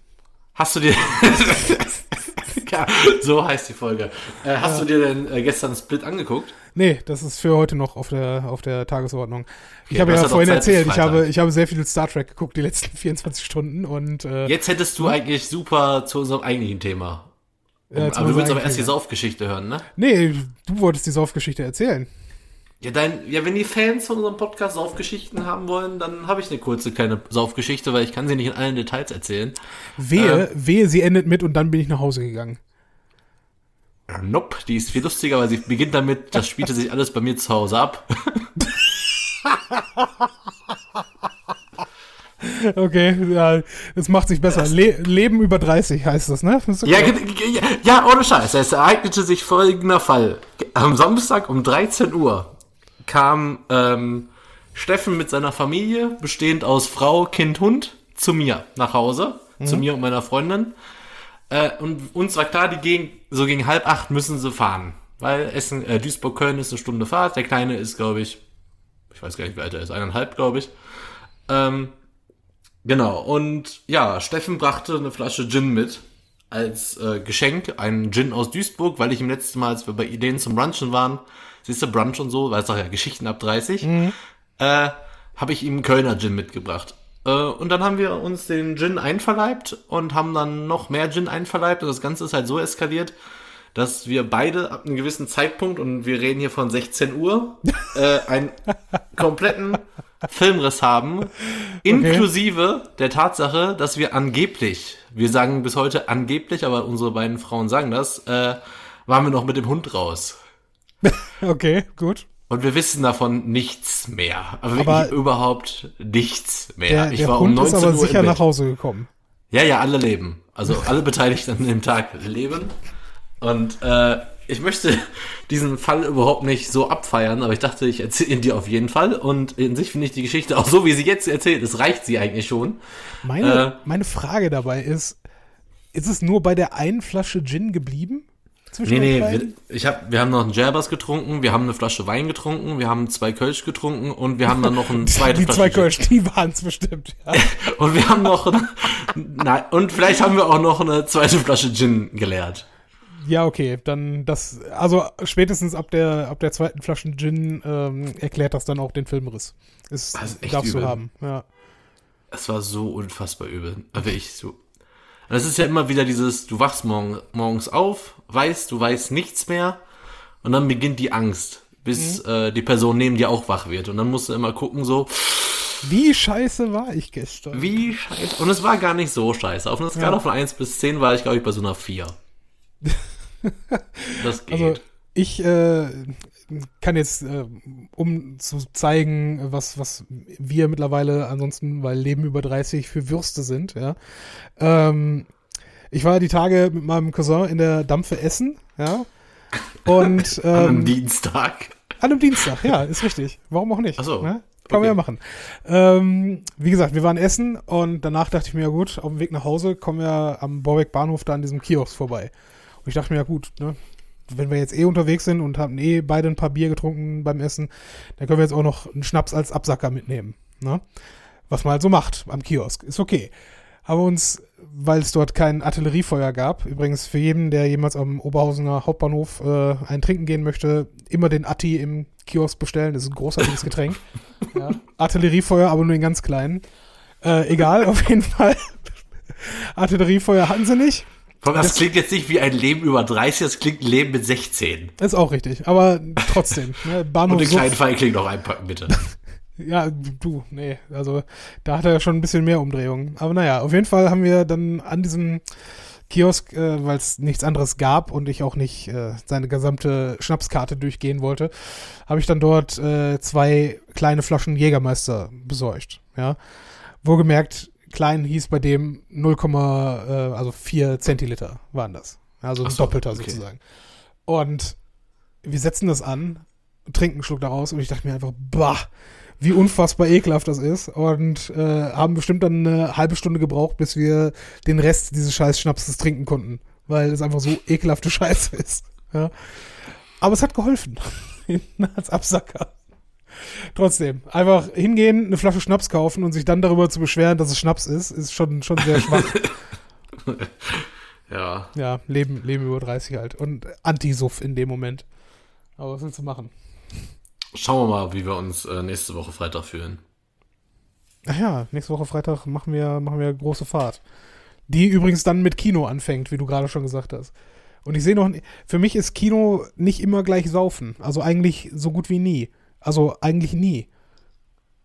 Hast du dir ja, so heißt die Folge. Äh, hast ja. du dir denn äh, gestern Split angeguckt? Nee, das ist für heute noch auf der, auf der Tagesordnung. Ich okay, habe ja vorhin erzählt, ich habe, ich habe sehr viel Star Trek geguckt die letzten 24 Stunden und äh, Jetzt hättest du hm? eigentlich super zu unserem eigentlichen Thema. Um, ja, aber du willst aber erst die Saufgeschichte hören, ne? Nee, du wolltest die Saufgeschichte erzählen. Ja, dein, ja, wenn die Fans von unserem Podcast Saufgeschichten haben wollen, dann habe ich eine kurze kleine Saufgeschichte, weil ich kann sie nicht in allen Details erzählen. Wehe, ähm, wehe, sie endet mit und dann bin ich nach Hause gegangen. Nope, die ist viel lustiger, weil sie beginnt damit, das spielte sich alles bei mir zu Hause ab. Okay, ja, das macht sich besser. Le Leben über 30 heißt das, ne? Das okay. ja, ja, ohne Scheiß. Es ereignete sich folgender Fall. Am Samstag um 13 Uhr kam ähm, Steffen mit seiner Familie, bestehend aus Frau, Kind, Hund, zu mir nach Hause, mhm. zu mir und meiner Freundin. Äh, und uns war klar, die gehen, so gegen halb acht müssen sie fahren. Weil Essen, äh, Duisburg-Köln ist eine Stunde Fahrt. Der Kleine ist, glaube ich, ich weiß gar nicht, wie alt er ist, eineinhalb, glaube ich. Ähm, genau, und ja, Steffen brachte eine Flasche Gin mit als äh, Geschenk, einen Gin aus Duisburg, weil ich im letzten Mal, als wir bei Ideen zum Brunchen waren, siehst du, Brunch und so, weil es doch ja Geschichten ab 30, mhm. äh, habe ich ihm Kölner Gin mitgebracht. Äh, und dann haben wir uns den Gin einverleibt und haben dann noch mehr Gin einverleibt und das Ganze ist halt so eskaliert, dass wir beide ab einem gewissen Zeitpunkt, und wir reden hier von 16 Uhr, äh, einen kompletten Filmriss haben, inklusive okay. der Tatsache, dass wir angeblich, wir sagen bis heute angeblich, aber unsere beiden Frauen sagen das, äh, waren wir noch mit dem Hund raus. okay, gut. Und wir wissen davon nichts mehr. Aber, aber überhaupt nichts mehr. Der, ich der war Hund um 19 ist aber Uhr sicher nach Hause gekommen. Ja, ja, alle leben. Also alle Beteiligten an dem Tag leben. Und äh, ich möchte diesen Fall überhaupt nicht so abfeiern, aber ich dachte, ich erzähle ihn dir auf jeden Fall. Und in sich finde ich die Geschichte auch so, wie sie jetzt erzählt ist, reicht sie eigentlich schon. Meine, äh, meine Frage dabei ist, ist es nur bei der einen Flasche Gin geblieben? Nee, nee, wir, ich hab, wir haben noch einen Jabbers getrunken, wir haben eine Flasche Wein getrunken, wir haben zwei Kölsch getrunken und wir haben dann noch ein zweites Die Flasche zwei Kölsch, die waren es bestimmt, ja. und wir haben noch, nein, und vielleicht haben wir auch noch eine zweite Flasche Gin geleert. Ja, okay, dann das, also spätestens ab der, ab der zweiten Flasche Gin ähm, erklärt das dann auch den Filmriss. Ist, darfst übel. du haben, ja. Es war so unfassbar übel. Aber ich so, und das ist ja immer wieder dieses, du wachst morgen, morgens auf, weißt, du weißt nichts mehr und dann beginnt die Angst, bis mhm. äh, die Person neben dir auch wach wird. Und dann musst du immer gucken, so. Wie scheiße war ich gestern? Wie scheiße. Und es war gar nicht so scheiße. Auf einer Skala ja. von 1 bis 10 war ich, glaube ich, bei so einer 4. das geht. Also ich äh, kann jetzt, äh, um zu zeigen, was, was wir mittlerweile ansonsten, weil Leben über 30 für Würste sind, ja. Ähm, ich war die Tage mit meinem Cousin in der Dampfe essen, ja. Und ähm, an einem ähm, Dienstag. An einem Dienstag, ja, ist richtig. Warum auch nicht? Ach so. Ne? Kann okay. man ja machen. Ähm, wie gesagt, wir waren essen und danach dachte ich mir, ja gut, auf dem Weg nach Hause kommen wir am Borbeck Bahnhof da an diesem Kiosk vorbei. Und ich dachte mir, ja gut, ne, wenn wir jetzt eh unterwegs sind und haben eh beide ein paar Bier getrunken beim Essen, dann können wir jetzt auch noch einen Schnaps als Absacker mitnehmen. Ne? Was man halt so macht am Kiosk. Ist okay. Haben wir uns, weil es dort kein Artilleriefeuer gab, übrigens für jeden, der jemals am Oberhausener Hauptbahnhof äh, ein Trinken gehen möchte, immer den Atti im Kiosk bestellen. Das ist ein großartiges Getränk. ja. Artilleriefeuer, aber nur den ganz kleinen. Äh, egal, auf jeden Fall. Artilleriefeuer hatten sie nicht. Das, das, klingt jetzt nicht wie ein Leben über 30, das klingt ein Leben mit 16. Ist auch richtig, aber trotzdem. ne, Bahnhof Und den kleinen Feigling noch einpacken, bitte. ja, du, nee, also da hat er schon ein bisschen mehr Umdrehungen. Aber naja, auf jeden Fall haben wir dann an diesem Kiosk, äh, weil es nichts anderes gab und ich auch nicht äh, seine gesamte Schnapskarte durchgehen wollte, habe ich dann dort äh, zwei kleine Flaschen Jägermeister besorgt. Ja, wohlgemerkt, klein hieß bei dem 0, äh, also 4 Zentiliter waren das. Also ein so, doppelter okay. sozusagen. Und wir setzen das an, trinken einen Schluck daraus und ich dachte mir einfach, bah, wie unfassbar ekelhaft das ist. Und äh, haben bestimmt dann eine halbe Stunde gebraucht, bis wir den Rest dieses scheiß Schnapses trinken konnten. Weil es einfach so ekelhafte Scheiße ist. Ja. Aber es hat geholfen. Als Absacker. Trotzdem, einfach hingehen, eine Flasche Schnaps kaufen und sich dann darüber zu beschweren, dass es Schnaps ist, ist schon, schon sehr schwach. ja. Ja, Leben, Leben über 30 halt. Und Anti-Suff in dem Moment. Aber was willst du machen? Schauen wir mal, wie wir uns äh, nächste Woche Freitag fühlen. Ach ja, nächste Woche Freitag machen wir, machen wir große Fahrt. Die übrigens dann mit Kino anfängt, wie du gerade schon gesagt hast. Und ich sehe noch, für mich ist Kino nicht immer gleich saufen. Also eigentlich so gut wie nie. Also eigentlich nie.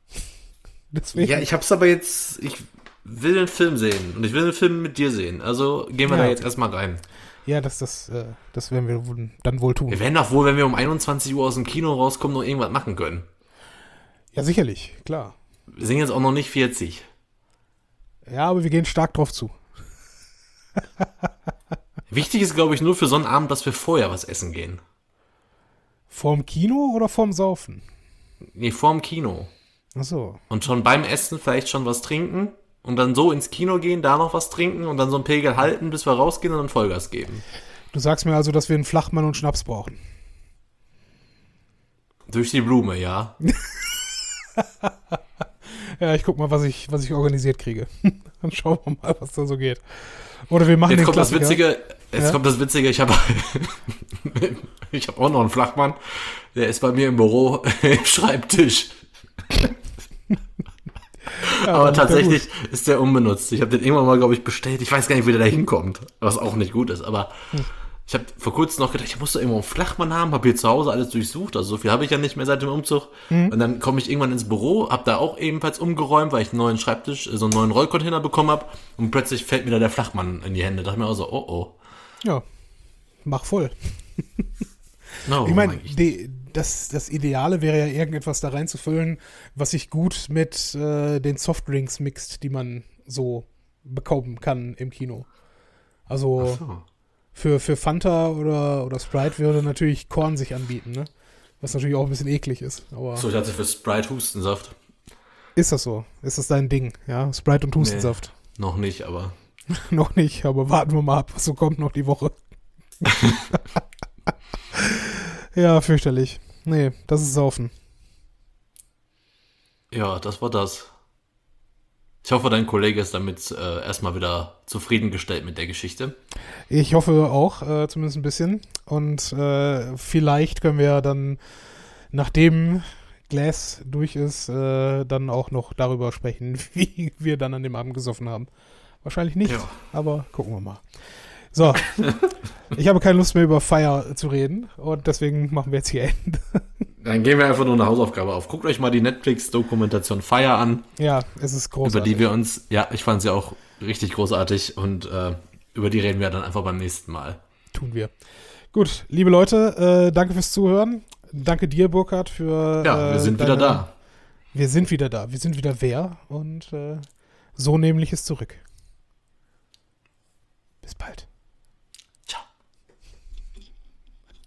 Deswegen. Ja, ich hab's aber jetzt, ich will den Film sehen und ich will den Film mit dir sehen. Also gehen wir ja. da jetzt erstmal rein. Ja, das, das, äh, das werden wir dann wohl tun. Wir werden doch wohl, wenn wir um 21 Uhr aus dem Kino rauskommen, noch irgendwas machen können. Ja, sicherlich, klar. Wir sind jetzt auch noch nicht 40. Ja, aber wir gehen stark drauf zu. Wichtig ist, glaube ich, nur für so einen Abend, dass wir vorher was essen gehen. Vorm Kino oder vorm Saufen? Nee, vorm Kino. Ach so. Und schon beim Essen vielleicht schon was trinken und dann so ins Kino gehen, da noch was trinken und dann so einen Pegel halten, bis wir rausgehen und dann Vollgas geben. Du sagst mir also, dass wir einen Flachmann und Schnaps brauchen. Durch die Blume, ja. ja, ich guck mal, was ich, was ich organisiert kriege. dann schauen wir mal, was da so geht. Oder wir machen jetzt den kommt Klassiker. das Witzige, Jetzt ja? kommt das Witzige, ich habe ich habe auch noch einen Flachmann, der ist bei mir im Büro im Schreibtisch. Ja, aber tatsächlich ist der unbenutzt. Ich habe den irgendwann mal, glaube ich, bestellt. Ich weiß gar nicht, wie der da hinkommt, was auch nicht gut ist. Aber hm. Ich habe vor kurzem noch gedacht, ich musste irgendwo einen Flachmann haben, habe hier zu Hause alles durchsucht. Also so viel habe ich ja nicht mehr seit dem Umzug. Hm. Und dann komme ich irgendwann ins Büro, habe da auch ebenfalls umgeräumt, weil ich einen neuen Schreibtisch, so einen neuen Rollcontainer bekommen habe. Und plötzlich fällt mir da der Flachmann in die Hände. Da dachte ich mir auch so, oh oh. Ja, mach voll. no, ich meine, das, das Ideale wäre ja irgendetwas da reinzufüllen, was sich gut mit äh, den Softdrinks mixt, die man so bekommen kann im Kino. Also so. Für, für Fanta oder, oder Sprite würde natürlich Korn sich anbieten, ne? Was natürlich auch ein bisschen eklig ist. Aber so, ich hatte für Sprite Hustensaft. Ist das so? Ist das dein Ding, ja? Sprite und Hustensaft? Nee, noch nicht, aber. noch nicht, aber warten wir mal ab, was so kommt noch die Woche. ja, fürchterlich. Nee, das ist Saufen. Ja, das war das. Ich hoffe, dein Kollege ist damit äh, erstmal wieder zufriedengestellt mit der Geschichte. Ich hoffe auch, äh, zumindest ein bisschen. Und äh, vielleicht können wir dann, nachdem Glass durch ist, äh, dann auch noch darüber sprechen, wie wir dann an dem Abend gesoffen haben. Wahrscheinlich nicht, ja. aber gucken wir mal. So, ich habe keine Lust mehr über Fire zu reden und deswegen machen wir jetzt hier Ende. Dann gehen wir einfach nur eine Hausaufgabe auf. Guckt euch mal die Netflix-Dokumentation Fire an. Ja, es ist großartig. Über die wir uns, ja, ich fand sie auch richtig großartig und äh, über die reden wir dann einfach beim nächsten Mal. Tun wir. Gut, liebe Leute, äh, danke fürs Zuhören. Danke dir, Burkhard, für. Ja, wir sind deine, wieder da. Wir sind wieder da. Wir sind wieder wer und äh, so nämlich ist zurück. Bis bald.